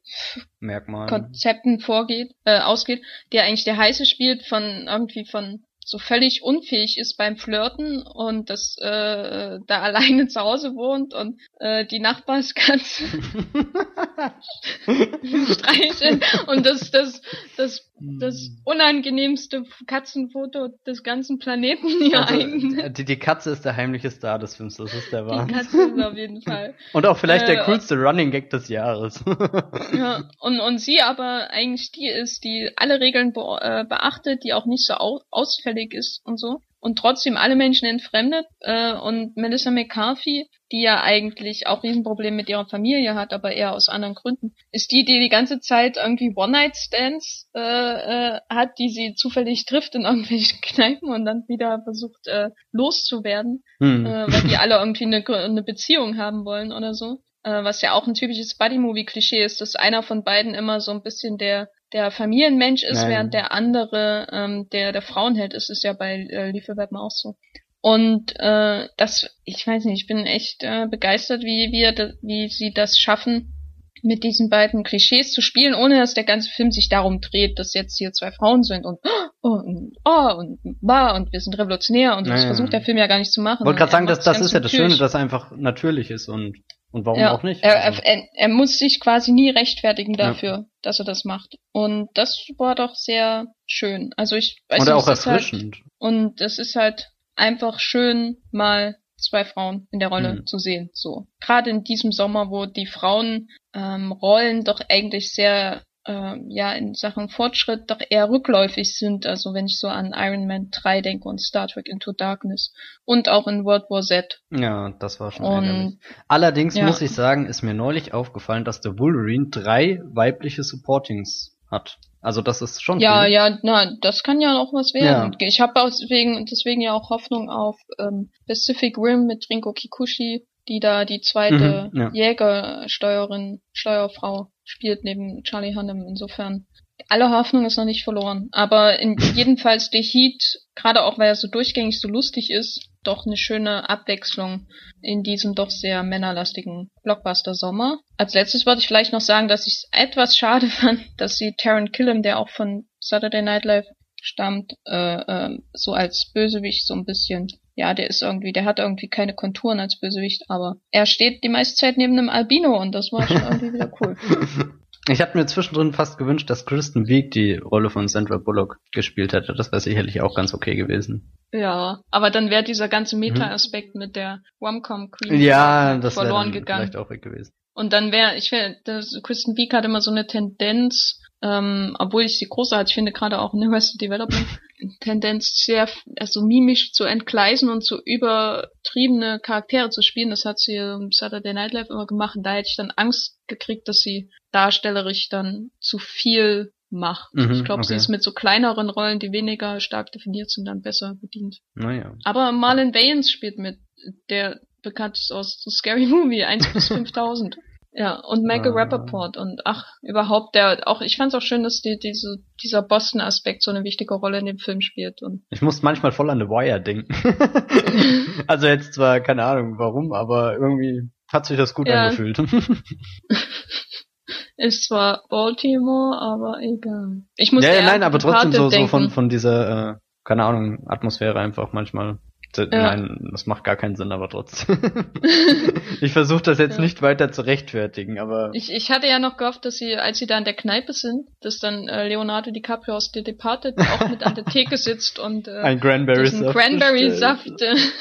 Merkmal. Konzepten vorgeht, äh, ausgeht, der eigentlich der heiße spielt von irgendwie von so völlig unfähig ist beim Flirten und das äh, da alleine zu Hause wohnt und äh, die Nachbarskatze streicheln und das das das das hm. unangenehmste Katzenfoto des ganzen Planeten hier also, ein. Die, die Katze ist der heimliche Star des Films, das ist der Wahnsinn. Die Katze ist auf jeden Fall. Und auch vielleicht äh, der coolste Running Gag des Jahres. ja, und, und sie aber eigentlich die ist, die alle Regeln be äh, beachtet, die auch nicht so au ausfällig ist und so und trotzdem alle Menschen entfremdet. Äh, und Melissa McCarthy, die ja eigentlich auch Riesenprobleme mit ihrer Familie hat, aber eher aus anderen Gründen, ist die, die die ganze Zeit irgendwie One-Night-Stands äh, äh, hat, die sie zufällig trifft in irgendwelchen Kneipen und dann wieder versucht äh, loszuwerden, hm. äh, weil die alle irgendwie eine, eine Beziehung haben wollen oder so äh, was ja auch ein typisches Buddy-Movie-Klischee ist, dass einer von beiden immer so ein bisschen der der Familienmensch ist, Nein. während der andere ähm, der der Frauenheld ist, ist ja bei äh, Lieferwetten auch so. Und äh, das, ich weiß nicht, ich bin echt äh, begeistert, wie wir, wie sie das schaffen, mit diesen beiden Klischees zu spielen, ohne dass der ganze Film sich darum dreht, dass jetzt hier zwei Frauen sind und oh und oh und bah und wir sind revolutionär und das naja. versucht der Film ja gar nicht zu machen. Ich wollte gerade sagen, das, das ist ja das Schöne, dass einfach natürlich ist und und warum ja, auch nicht? Er, also. er, er, muss sich quasi nie rechtfertigen dafür, ja. dass er das macht. Und das war doch sehr schön. Also ich weiß Und nicht, auch halt erfrischend. Halt, und es ist halt einfach schön, mal zwei Frauen in der Rolle mhm. zu sehen. So. Gerade in diesem Sommer, wo die Frauenrollen ähm, doch eigentlich sehr äh, ja in Sachen Fortschritt doch eher rückläufig sind. Also wenn ich so an Iron Man 3 denke und Star Trek Into Darkness und auch in World War Z. Ja, das war schon und, Allerdings ja. muss ich sagen, ist mir neulich aufgefallen, dass der Wolverine drei weibliche Supportings hat. Also das ist schon Ja, viel. ja, na, das kann ja auch was werden. Ja. Ich habe deswegen deswegen ja auch Hoffnung auf ähm, Pacific Rim mit Rinko Kikuchi, die da die zweite mhm, ja. Jägersteuerin, Steuerfrau spielt neben Charlie Hunnam. Insofern, alle Hoffnung ist noch nicht verloren. Aber in, jedenfalls The Heat, gerade auch weil er so durchgängig so lustig ist, doch eine schöne Abwechslung in diesem doch sehr männerlastigen Blockbuster-Sommer. Als letztes wollte ich vielleicht noch sagen, dass ich es etwas schade fand, dass sie Taron Killam, der auch von Saturday Night Live stammt, äh, äh, so als Bösewicht so ein bisschen ja, der ist irgendwie, der hat irgendwie keine Konturen als Bösewicht, aber er steht die meiste Zeit neben einem Albino und das war schon irgendwie wieder cool. Ich habe mir zwischendrin fast gewünscht, dass Kristen Wiig die Rolle von Sandra Bullock gespielt hätte. Das wäre sicherlich auch ganz okay gewesen. Ja, aber dann wäre dieser ganze Meta-Aspekt mhm. mit der Romcom Queen ja, das verloren gegangen. Vielleicht auch weg gewesen. Und dann wäre, ich wäre, Kristen Wiig hat immer so eine Tendenz, ähm, obwohl ich sie großartig finde, gerade auch in Arrested Development, Tendenz sehr, also mimisch zu entgleisen und zu übertriebene Charaktere zu spielen. Das hat sie im Saturday Night Live immer gemacht. Und da hätte ich dann Angst gekriegt, dass sie darstellerisch dann zu viel macht. Mhm, ich glaube, okay. sie ist mit so kleineren Rollen, die weniger stark definiert sind, dann besser bedient. Naja. Aber Marlon Wayans spielt mit, der bekannt ist aus Scary Movie 1 bis 5000. Ja, und Michael ah. Rappaport und ach, überhaupt der auch ich fand's auch schön, dass die diese dieser Boston Aspekt so eine wichtige Rolle in dem Film spielt und Ich muss manchmal voll an The Wire denken. also jetzt zwar keine Ahnung warum, aber irgendwie hat sich das gut ja. angefühlt. ist zwar Baltimore, aber egal. Ich muss Ja, ja nein, aber trotzdem so, so von von dieser äh, keine Ahnung, Atmosphäre einfach manchmal ja. Nein, das macht gar keinen Sinn, aber trotzdem. ich versuche das jetzt ja. nicht weiter zu rechtfertigen, aber. Ich, ich hatte ja noch gehofft, dass sie, als sie da in der Kneipe sind, dass dann äh, Leonardo DiCaprio aus The Departed auch mit an der Theke sitzt und äh, ein Cranberry-Saft Cranberry bestellt.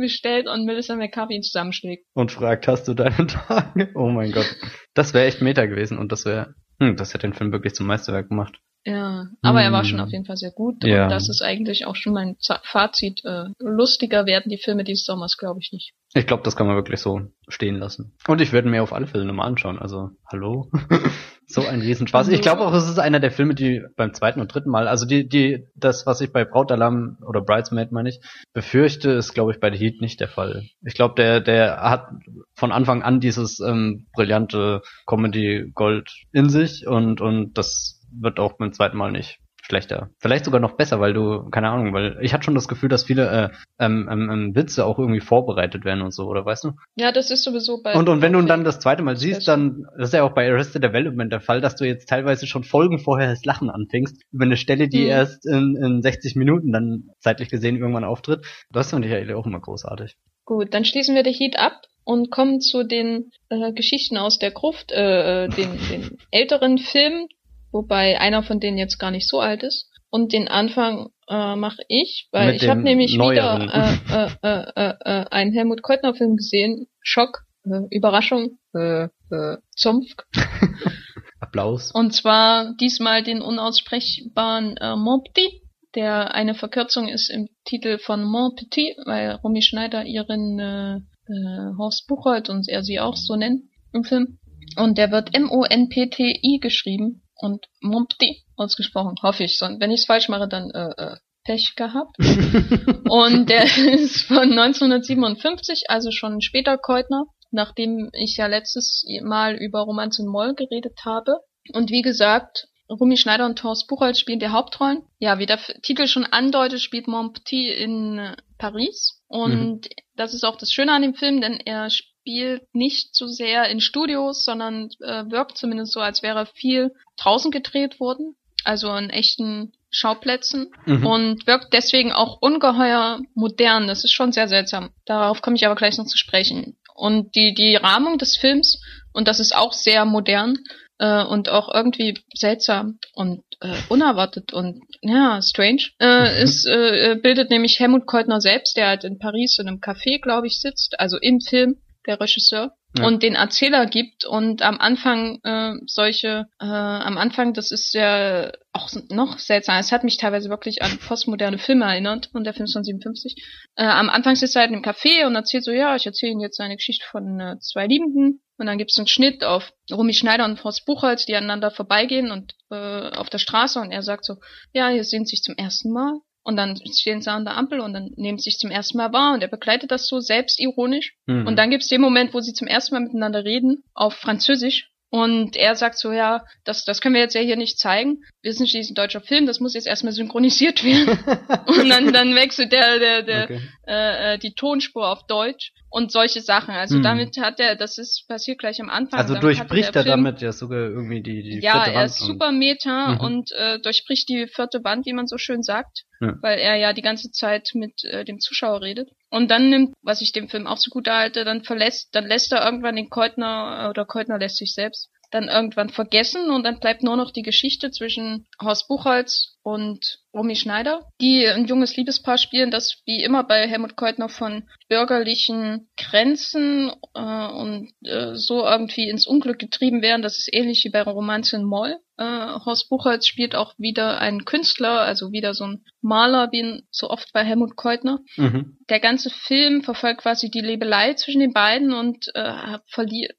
Bestellt und Melissa McCarthy ihn zusammenschlägt. Und fragt, hast du deine Tage? Oh mein Gott. Das wäre echt Meta gewesen und das wäre, hm, das hätte den Film wirklich zum Meisterwerk gemacht. Ja, aber mm. er war schon hm. auf jeden Fall sehr gut. Ja. Und das ist eigentlich auch schon mein Fazit. Äh, lustiger werden die Filme dieses Sommers, glaube ich nicht. Ich glaube, das kann man wirklich so stehen lassen. Und ich werde mir auf alle Fälle nochmal anschauen. Also, hallo? so ein Riesenspaß. Ich glaube auch, es ist einer der Filme, die beim zweiten und dritten Mal, also die, die, das, was ich bei Brautalarm oder Bridesmaid meine ich, befürchte, ist, glaube ich, bei The Heat nicht der Fall. Ich glaube, der, der hat von Anfang an dieses ähm, brillante Comedy-Gold in sich und, und das wird auch beim zweiten Mal nicht schlechter. Vielleicht sogar noch besser, weil du, keine Ahnung, weil ich hatte schon das Gefühl, dass viele äh, ähm, ähm, ähm, Witze auch irgendwie vorbereitet werden und so, oder weißt du? Ja, das ist sowieso bei. Und, und wenn du dann das zweite Mal siehst, dann, das ist ja auch bei Arrested Development der Fall, dass du jetzt teilweise schon Folgen vorher das Lachen anfängst, über eine Stelle, die mhm. erst in, in 60 Minuten dann zeitlich gesehen irgendwann auftritt. Das fand ich ja auch immer großartig. Gut, dann schließen wir den Heat ab und kommen zu den äh, Geschichten aus der Gruft, äh, äh den, den älteren Filmen, wobei einer von denen jetzt gar nicht so alt ist. Und den Anfang äh, mache ich, weil Mit ich habe nämlich neueren. wieder äh, äh, äh, äh, einen Helmut Keutner Film gesehen. Schock, äh, Überraschung, äh, äh, Zumpf. Applaus. Und zwar diesmal den unaussprechbaren äh, Mon Petit, der eine Verkürzung ist im Titel von Mon Petit, weil Romy Schneider ihren äh, äh, Horst Buchholz und er sie auch so nennt im Film. Und der wird M-O-N-P-T-I geschrieben und Mumpti ausgesprochen, hoffe ich. Und wenn ich es falsch mache, dann äh, äh, Pech gehabt. und der ist von 1957, also schon später Keutner, nachdem ich ja letztes Mal über Romanze Moll geredet habe. Und wie gesagt, Rumi Schneider und Thorst Buchholz spielen die Hauptrollen. Ja, wie der Titel schon andeutet, spielt Montpetit in äh, Paris. Und mhm. das ist auch das Schöne an dem Film, denn er spielt nicht so sehr in Studios, sondern äh, wirkt zumindest so, als wäre viel draußen gedreht worden, also an echten Schauplätzen mhm. und wirkt deswegen auch ungeheuer modern. Das ist schon sehr seltsam. Darauf komme ich aber gleich noch zu sprechen. Und die, die Rahmung des Films, und das ist auch sehr modern äh, und auch irgendwie seltsam und äh, unerwartet und ja, strange, äh, mhm. ist, äh, bildet nämlich Helmut Keutner selbst, der halt in Paris in einem Café, glaube ich, sitzt, also im Film der Regisseur, ja. und den Erzähler gibt und am Anfang äh, solche, äh, am Anfang, das ist ja auch noch seltsam, es hat mich teilweise wirklich an postmoderne Filme erinnert und der Film ist von 57. Äh, am Anfang sitzt er halt im Café und erzählt so, ja, ich erzähle Ihnen jetzt eine Geschichte von äh, zwei Liebenden und dann gibt es einen Schnitt auf Romy Schneider und Horst Buchholz, die aneinander vorbeigehen und äh, auf der Straße und er sagt so, ja, hier sehen sie sich zum ersten Mal. Und dann stehen sie an der Ampel und dann nehmen sie sich zum ersten Mal wahr und er begleitet das so selbstironisch. Mhm. Und dann gibt es den Moment, wo sie zum ersten Mal miteinander reden, auf Französisch. Und er sagt so, ja, das, das können wir jetzt ja hier nicht zeigen. Wir sind schließlich ein deutscher Film, das muss jetzt erstmal synchronisiert werden. und dann, dann wechselt der, der, der, okay. äh, äh die Tonspur auf Deutsch und solche Sachen. Also hm. damit hat er, das ist passiert gleich am Anfang. Also durchbricht er damit ja sogar irgendwie die, die ja, vierte Wand. Ja, er ist super Meta mhm. und äh, durchbricht die vierte Wand, wie man so schön sagt, ja. weil er ja die ganze Zeit mit äh, dem Zuschauer redet. Und dann nimmt, was ich dem Film auch so gut halte, dann verlässt, dann lässt er irgendwann den Keutner oder Keutner lässt sich selbst dann irgendwann vergessen und dann bleibt nur noch die Geschichte zwischen Horst Buchholz und Romy Schneider, die ein junges Liebespaar spielen, das wie immer bei Helmut Keutner von bürgerlichen Grenzen äh, und äh, so irgendwie ins Unglück getrieben werden. Das ist ähnlich wie bei Romanze in Moll. Äh, Horst Buchholz spielt auch wieder einen Künstler, also wieder so ein Maler, wie so oft bei Helmut Keutner. Mhm. Der ganze Film verfolgt quasi die Lebelei zwischen den beiden und äh,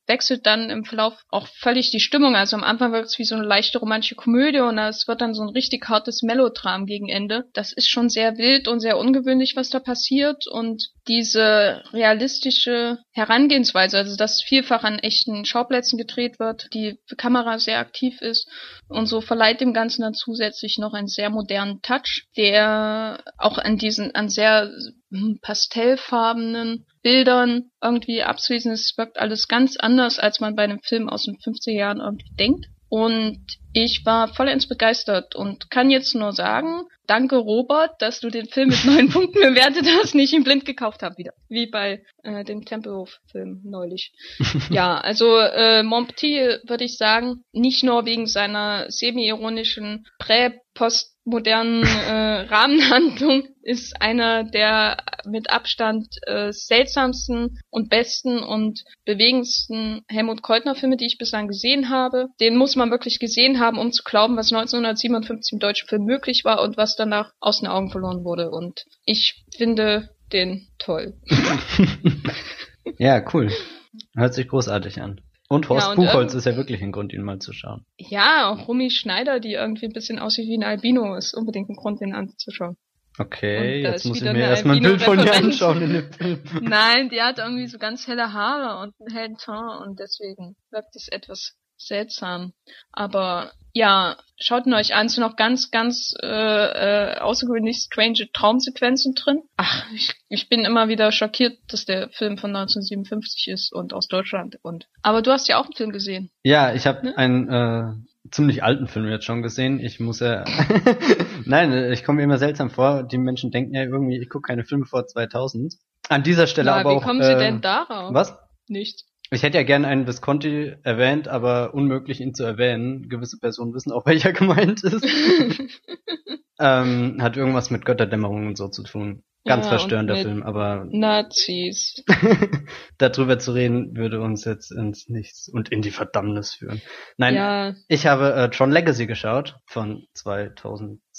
wechselt dann im Verlauf auch völlig die Stimmung. Also am Anfang wirkt es wie so eine leichte romantische Komödie und es wird dann so ein richtig hartes Melodram gegen Ende. Das ist schon sehr wild und sehr ungewöhnlich, was da passiert und diese realistische Herangehensweise, also dass vielfach an echten Schauplätzen gedreht wird, die Kamera sehr aktiv ist und so verleiht dem Ganzen dann zusätzlich noch einen sehr modernen Touch, der auch an diesen, an sehr hm, pastellfarbenen Bildern irgendwie abzuwiesen. Es wirkt alles ganz anders, als man bei einem Film aus den 50er Jahren irgendwie denkt. Und ich war vollends begeistert und kann jetzt nur sagen, danke Robert, dass du den Film mit neun Punkten bewertet hast, nicht ihn blind gekauft habe wieder. Wie bei äh, dem Tempelhof-Film neulich. ja, also äh, Montpetit würde ich sagen, nicht nur wegen seiner semi-ironischen Prä-Post modernen äh, Rahmenhandlung ist einer der mit Abstand äh, seltsamsten und besten und bewegendsten Helmut Keutner Filme, die ich bislang gesehen habe. Den muss man wirklich gesehen haben, um zu glauben, was 1957 im deutschen Film möglich war und was danach aus den Augen verloren wurde. Und ich finde den toll. ja, cool. Hört sich großartig an. Und Horst ja, und Buchholz ist ja wirklich ein Grund, ihn mal zu schauen. Ja, auch Rumi Schneider, die irgendwie ein bisschen aussieht wie ein Albino, ist unbedingt ein Grund, ihn anzuschauen. Okay, jetzt muss ich mir erstmal ein Bild von ihr anschauen in dem Film. Nein, die hat irgendwie so ganz helle Haare und einen hellen Ton und deswegen wirkt es etwas seltsam. Aber ja, schaut ihn euch an, es sind noch ganz, ganz äh, äh, außergewöhnlich strange Traumsequenzen drin. Ach, ich, ich bin immer wieder schockiert, dass der Film von 1957 ist und aus Deutschland. Und aber du hast ja auch einen Film gesehen. Ja, ich habe ne? einen äh, ziemlich alten Film jetzt schon gesehen. Ich muss ja, nein, ich komme mir immer seltsam vor. Die Menschen denken ja irgendwie, ich gucke keine Filme vor 2000. An dieser Stelle Na, aber wie auch. Wie kommen Sie äh, denn darauf? Was? Nicht. Ich hätte ja gerne einen Visconti erwähnt, aber unmöglich ihn zu erwähnen. Gewisse Personen wissen auch, welcher gemeint ist. ähm, hat irgendwas mit Götterdämmerung und so zu tun. Ganz ja, verstörender Film, aber Nazis. darüber zu reden würde uns jetzt ins Nichts und in die Verdammnis führen. Nein, ja. ich habe äh, Tron Legacy geschaut von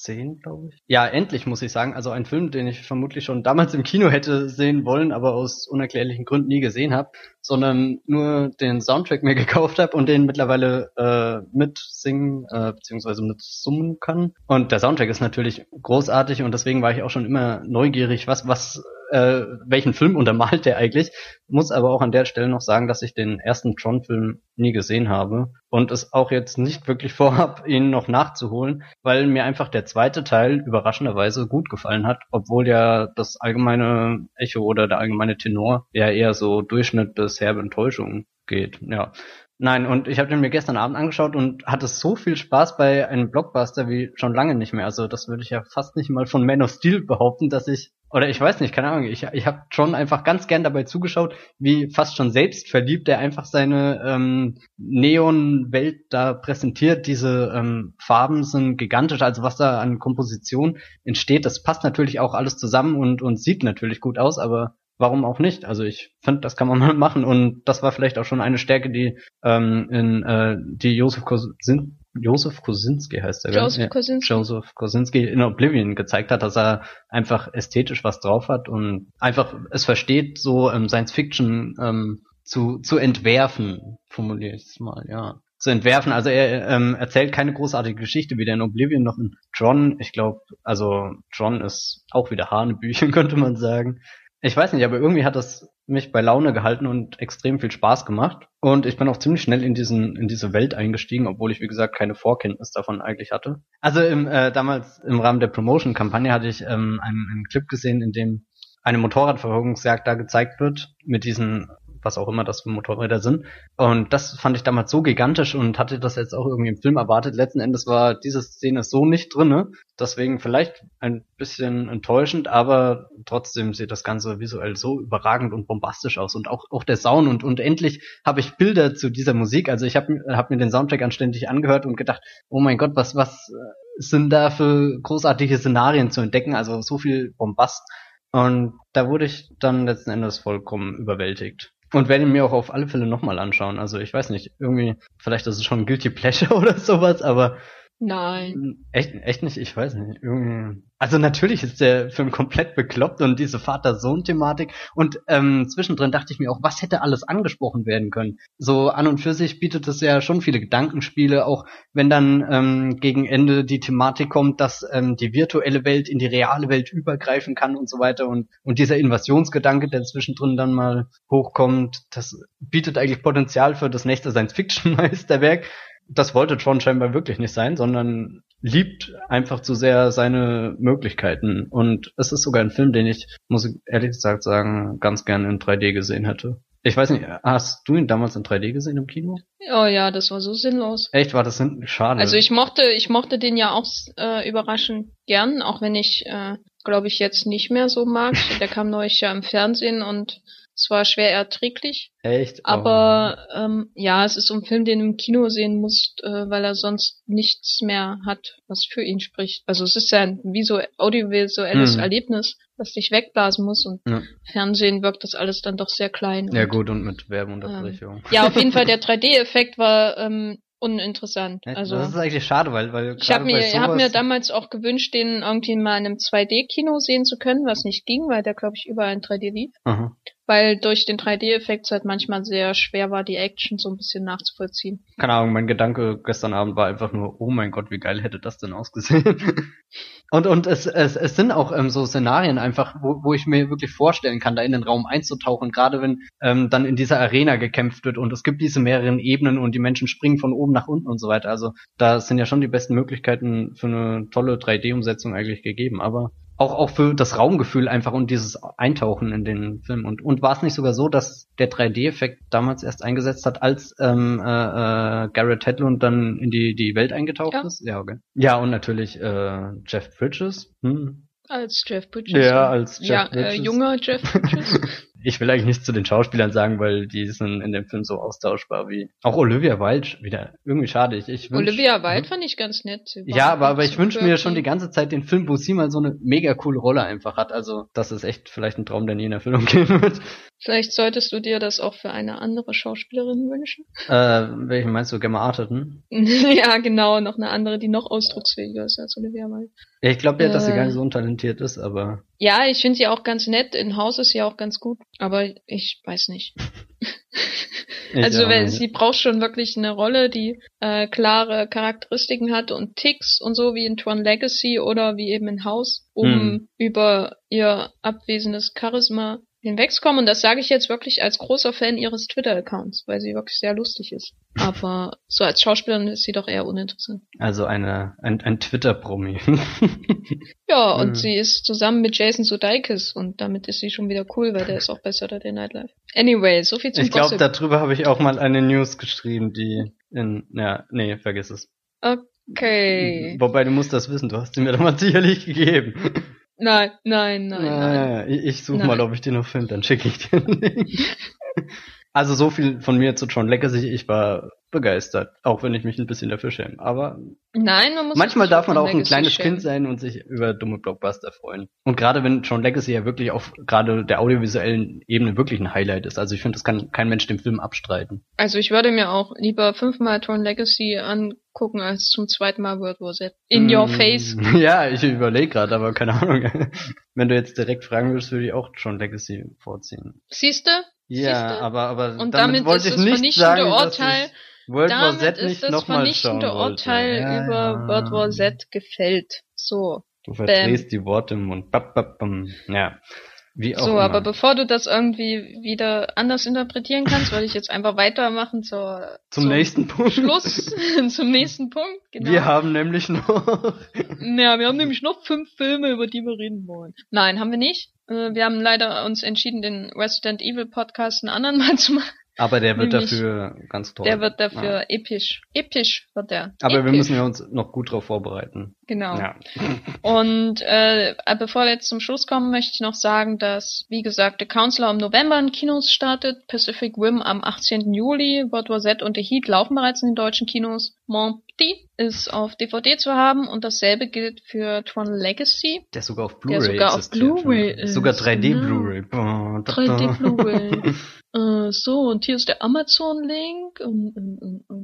2010, glaube ich. Ja, endlich muss ich sagen, also ein Film, den ich vermutlich schon damals im Kino hätte sehen wollen, aber aus unerklärlichen Gründen nie gesehen habe, sondern nur den Soundtrack mir gekauft habe und den mittlerweile äh, mitsingen äh, beziehungsweise mitsummen kann. Und der Soundtrack ist natürlich großartig und deswegen war ich auch schon immer neugierig was, was, äh, welchen Film untermalt der eigentlich. Muss aber auch an der Stelle noch sagen, dass ich den ersten Tron-Film nie gesehen habe und es auch jetzt nicht wirklich vorhab, ihn noch nachzuholen, weil mir einfach der zweite Teil überraschenderweise gut gefallen hat, obwohl ja das allgemeine Echo oder der allgemeine Tenor ja eher so Durchschnitt bis herbe Enttäuschung geht. Ja. Nein, und ich habe den mir gestern Abend angeschaut und hatte so viel Spaß bei einem Blockbuster wie schon lange nicht mehr. Also das würde ich ja fast nicht mal von Man of Steel behaupten, dass ich oder ich weiß nicht, keine Ahnung, ich, ich habe schon einfach ganz gern dabei zugeschaut, wie fast schon selbstverliebt er einfach seine ähm, Neon-Welt da präsentiert. Diese ähm, Farben sind gigantisch, also was da an Komposition entsteht, das passt natürlich auch alles zusammen und, und sieht natürlich gut aus, aber warum auch nicht? Also ich finde, das kann man mal machen und das war vielleicht auch schon eine Stärke, die ähm, in äh, die Josef Kosin Josef Kosinski heißt er, Joseph Kosinski. Joseph Kosinski in Oblivion gezeigt hat, dass er einfach ästhetisch was drauf hat und einfach es versteht, so ähm, Science Fiction ähm, zu, zu entwerfen, formuliere ich es mal, ja. Zu entwerfen. Also er ähm, erzählt keine großartige Geschichte, weder in Oblivion noch in Tron. Ich glaube, also Tron ist auch wieder Hanebüchen, könnte man sagen. Ich weiß nicht, aber irgendwie hat das mich bei Laune gehalten und extrem viel Spaß gemacht. Und ich bin auch ziemlich schnell in diesen in diese Welt eingestiegen, obwohl ich wie gesagt keine Vorkenntnis davon eigentlich hatte. Also im, äh, damals im Rahmen der Promotion-Kampagne hatte ich ähm, einen, einen Clip gesehen, in dem eine Motorradverfolgungsjagd da gezeigt wird mit diesen was auch immer das für Motorräder sind. Und das fand ich damals so gigantisch und hatte das jetzt auch irgendwie im Film erwartet. Letzten Endes war diese Szene so nicht drinne, deswegen vielleicht ein bisschen enttäuschend, aber trotzdem sieht das Ganze visuell so überragend und bombastisch aus und auch auch der Sound und und endlich habe ich Bilder zu dieser Musik. Also ich habe hab mir den Soundtrack anständig angehört und gedacht, oh mein Gott, was was sind da für großartige Szenarien zu entdecken? Also so viel Bombast. Und da wurde ich dann letzten Endes vollkommen überwältigt. Und werde mir auch auf alle Fälle nochmal anschauen. Also ich weiß nicht, irgendwie, vielleicht ist es schon Guilty Pleasure oder sowas, aber Nein. Echt, echt nicht, ich weiß nicht. Irgendwie. Also natürlich ist der Film komplett bekloppt und diese Vater-Sohn-Thematik. Und ähm, zwischendrin dachte ich mir auch, was hätte alles angesprochen werden können? So an und für sich bietet es ja schon viele Gedankenspiele, auch wenn dann ähm, gegen Ende die Thematik kommt, dass ähm, die virtuelle Welt in die reale Welt übergreifen kann und so weiter. Und, und dieser Invasionsgedanke, der zwischendrin dann mal hochkommt, das bietet eigentlich Potenzial für das nächste Science-Fiction-Meisterwerk das wollte Tron scheinbar wirklich nicht sein, sondern liebt einfach zu sehr seine Möglichkeiten. Und es ist sogar ein Film, den ich, muss ich ehrlich gesagt sagen, ganz gern in 3D gesehen hätte. Ich weiß nicht, hast du ihn damals in 3D gesehen im Kino? Oh ja, das war so sinnlos. Echt, war das hin schade. Also ich mochte, ich mochte den ja auch äh, überraschend gern, auch wenn ich, äh, glaube ich, jetzt nicht mehr so mag. Der kam neulich ja im Fernsehen und es war schwer erträglich. Echt? Oh. Aber ähm, ja, es ist ein Film, den du im Kino sehen musst, äh, weil er sonst nichts mehr hat, was für ihn spricht. Also es ist ja ein so audiovisuelles hm. Erlebnis, was dich wegblasen muss und ja. Fernsehen wirkt das alles dann doch sehr klein. Ja gut, und mit Werbeunterbrechung. Ähm, ja, auf jeden Fall der 3D-Effekt war ähm, uninteressant. Also das ist eigentlich schade, weil weil ich habe mir hab mir damals auch gewünscht, den irgendwie mal in einem 2D-Kino sehen zu können, was nicht ging, weil der glaube ich überall in 3D lief. Aha weil durch den 3D-Effekt halt manchmal sehr schwer war, die Action so ein bisschen nachzuvollziehen. Keine Ahnung, mein Gedanke gestern Abend war einfach nur, oh mein Gott, wie geil hätte das denn ausgesehen. und und es, es, es sind auch ähm, so Szenarien einfach, wo, wo ich mir wirklich vorstellen kann, da in den Raum einzutauchen, gerade wenn ähm, dann in dieser Arena gekämpft wird und es gibt diese mehreren Ebenen und die Menschen springen von oben nach unten und so weiter. Also da sind ja schon die besten Möglichkeiten für eine tolle 3D-Umsetzung eigentlich gegeben, aber auch, auch für das Raumgefühl einfach und dieses Eintauchen in den Film. Und, und war es nicht sogar so, dass der 3D-Effekt damals erst eingesetzt hat, als ähm, äh, äh, Garrett Hedlund dann in die, die Welt eingetaucht ja. ist? Ja, okay. Ja, und natürlich äh, Jeff Bridges. Hm. Als Jeff Bridges. Ja, als Jeff ja, Bridges. Äh, junger Jeff Bridges. ich will eigentlich nichts zu den Schauspielern sagen, weil die sind in dem Film so austauschbar wie auch Olivia Wilde wieder irgendwie schade. Ich, ich wünsch, Olivia Wilde hm? fand ich ganz nett. Ja, aber aber ich wünsche mir schon die ganze Zeit den Film, wo sie mal so eine mega coole Rolle einfach hat. Also das ist echt vielleicht ein Traum, der nie in Erfüllung gehen wird. Vielleicht solltest du dir das auch für eine andere Schauspielerin wünschen. Äh, welchen meinst du, Gemma Arterton? ja, genau, noch eine andere, die noch ausdrucksfähiger ist als Olivia Wilde. Ja, ich glaube ja, dass sie gar nicht so untalentiert ist, aber. Ja, ich finde sie auch ganz nett. In Haus ist sie auch ganz gut, aber ich weiß nicht. also wenn sie braucht schon wirklich eine Rolle, die äh, klare Charakteristiken hat und Ticks und so wie in Tron Legacy oder wie eben in Haus, um hm. über ihr abwesendes Charisma hinwegkommen. Und das sage ich jetzt wirklich als großer Fan ihres Twitter-Accounts, weil sie wirklich sehr lustig ist. Aber so als Schauspielerin ist sie doch eher uninteressant. Also eine ein, ein Twitter-Promi. ja, und mhm. sie ist zusammen mit Jason Sudeikis und damit ist sie schon wieder cool, weil der ist auch bei Saturday Night Live. Anyway, so viel zum Ich glaube, darüber habe ich auch mal eine News geschrieben, die in ja, nee, vergiss es. Okay. Wobei du musst das wissen, du hast sie mir doch mal sicherlich gegeben. Nein, nein, nein, nein. Ich, ich suche mal, ob ich den noch finde, dann schicke ich dir den Link. Also so viel von mir zu John Legacy. Ich war begeistert, auch wenn ich mich ein bisschen dafür schäme. Aber Nein, man muss manchmal darf man auch ein kleines schämen. Kind sein und sich über dumme Blockbuster freuen. Und gerade wenn John Legacy ja wirklich auf gerade der audiovisuellen Ebene wirklich ein Highlight ist. Also ich finde, das kann kein Mensch dem Film abstreiten. Also ich würde mir auch lieber fünfmal John Legacy angucken als zum zweiten Mal World War Z. In mm, your face. Ja, ich überlege gerade, aber keine Ahnung. wenn du jetzt direkt fragen würdest, würde ich auch John Legacy vorziehen. Siehste? Ja, aber aber und damit, damit wollte ich nicht vernichtende sagen, Urteil. World damit War Z nicht ist das vernichtende Urteil ja, über ja. World War Z gefällt. So. Du verdrehst Bam. die Worte im Mund. Bap, bap, bam. Ja. Wie auch So, immer. aber bevor du das irgendwie wieder anders interpretieren kannst, würde ich jetzt einfach weitermachen zur, Zum nächsten Punkt. Schluss, zum nächsten Punkt. Genau. Wir haben nämlich noch. Ja, wir haben nämlich noch fünf Filme, über die wir reden wollen. Nein, haben wir nicht. Äh, Wir haben leider uns entschieden, den Resident Evil Podcast einen anderen Mal zu machen. Aber der wird Nämlich- dafür ganz toll. Der wird dafür Ja. episch. Episch wird der. Aber wir Episch. müssen ja uns noch gut drauf vorbereiten. Genau. Ja. Und äh, bevor wir jetzt zum Schluss kommen, möchte ich noch sagen, dass, wie gesagt, The Counselor im November in Kinos startet, Pacific Rim am 18. Juli, World War Z und The Heat laufen bereits in den deutschen Kinos. Monty ist auf DVD zu haben und dasselbe gilt für Tron Legacy. Der sogar auf Der Blu-ray sogar auf. Blu-ray ist, Sogar 3D genau. Blu-ray. Boah, da, 3D da. Blu-ray. äh, so, und hier ist der Amazon-Link.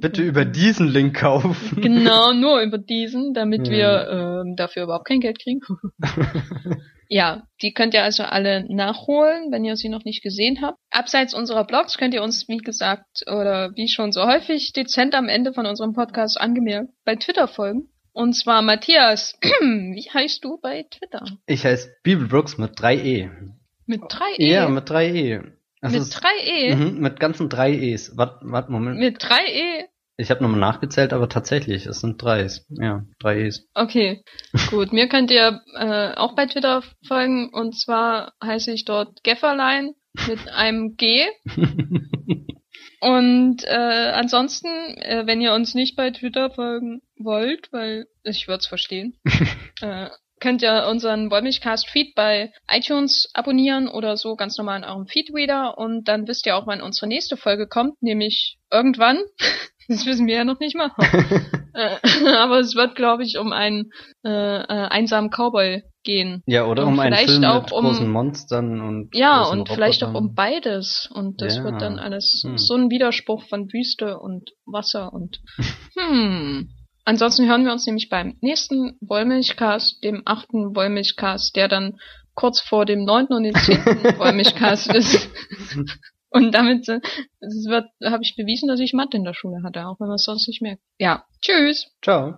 Bitte über diesen Link kaufen. Genau, nur über diesen, damit wir ähm, dafür überhaupt kein Geld kriegen. ja, die könnt ihr also alle nachholen, wenn ihr sie noch nicht gesehen habt. Abseits unserer Blogs könnt ihr uns, wie gesagt, oder wie schon so häufig dezent am Ende von unserem Podcast angemerkt, bei Twitter folgen. Und zwar Matthias, wie heißt du bei Twitter? Ich heiße Bibelbrooks mit 3E. Mit drei E. Ja, mit 3E. Das mit ist- drei E. Mhm, mit ganzen 3 E's. Warte, warte, Moment. Mit drei E. Ich habe nochmal nachgezählt, aber tatsächlich, es sind 3's. Ja, 3 E's. Okay, gut. Mir könnt ihr äh, auch bei Twitter folgen und zwar heiße ich dort Gefferlein mit einem G. Und äh, ansonsten, äh, wenn ihr uns nicht bei Twitter folgen wollt, weil ich würde es verstehen, äh, könnt ihr unseren Wollmilchcast Feed bei iTunes abonnieren oder so ganz normal in eurem Feedreader und dann wisst ihr auch, wann unsere nächste Folge kommt, nämlich irgendwann. Das wissen wir ja noch nicht mal. Äh, aber es wird, glaube ich, um einen äh, äh, einsamen Cowboy gehen. ja, oder Und um einen Film mit um- großen Monstern und Ja, und vielleicht auch Robotern. um beides. Und das Ja. wird dann alles Hm. so ein Widerspruch von Wüste und Wasser und hm. Ansonsten hören wir uns nämlich beim nächsten Wollmilchcast, dem achten Wollmilchcast, der dann kurz vor dem neunten und dem zehnten Wollmilchcast ist. Und damit äh, es wird, habe ich bewiesen, dass ich Mathe in der Schule hatte, auch wenn man es sonst nicht merkt. Ja, tschüss. Ciao.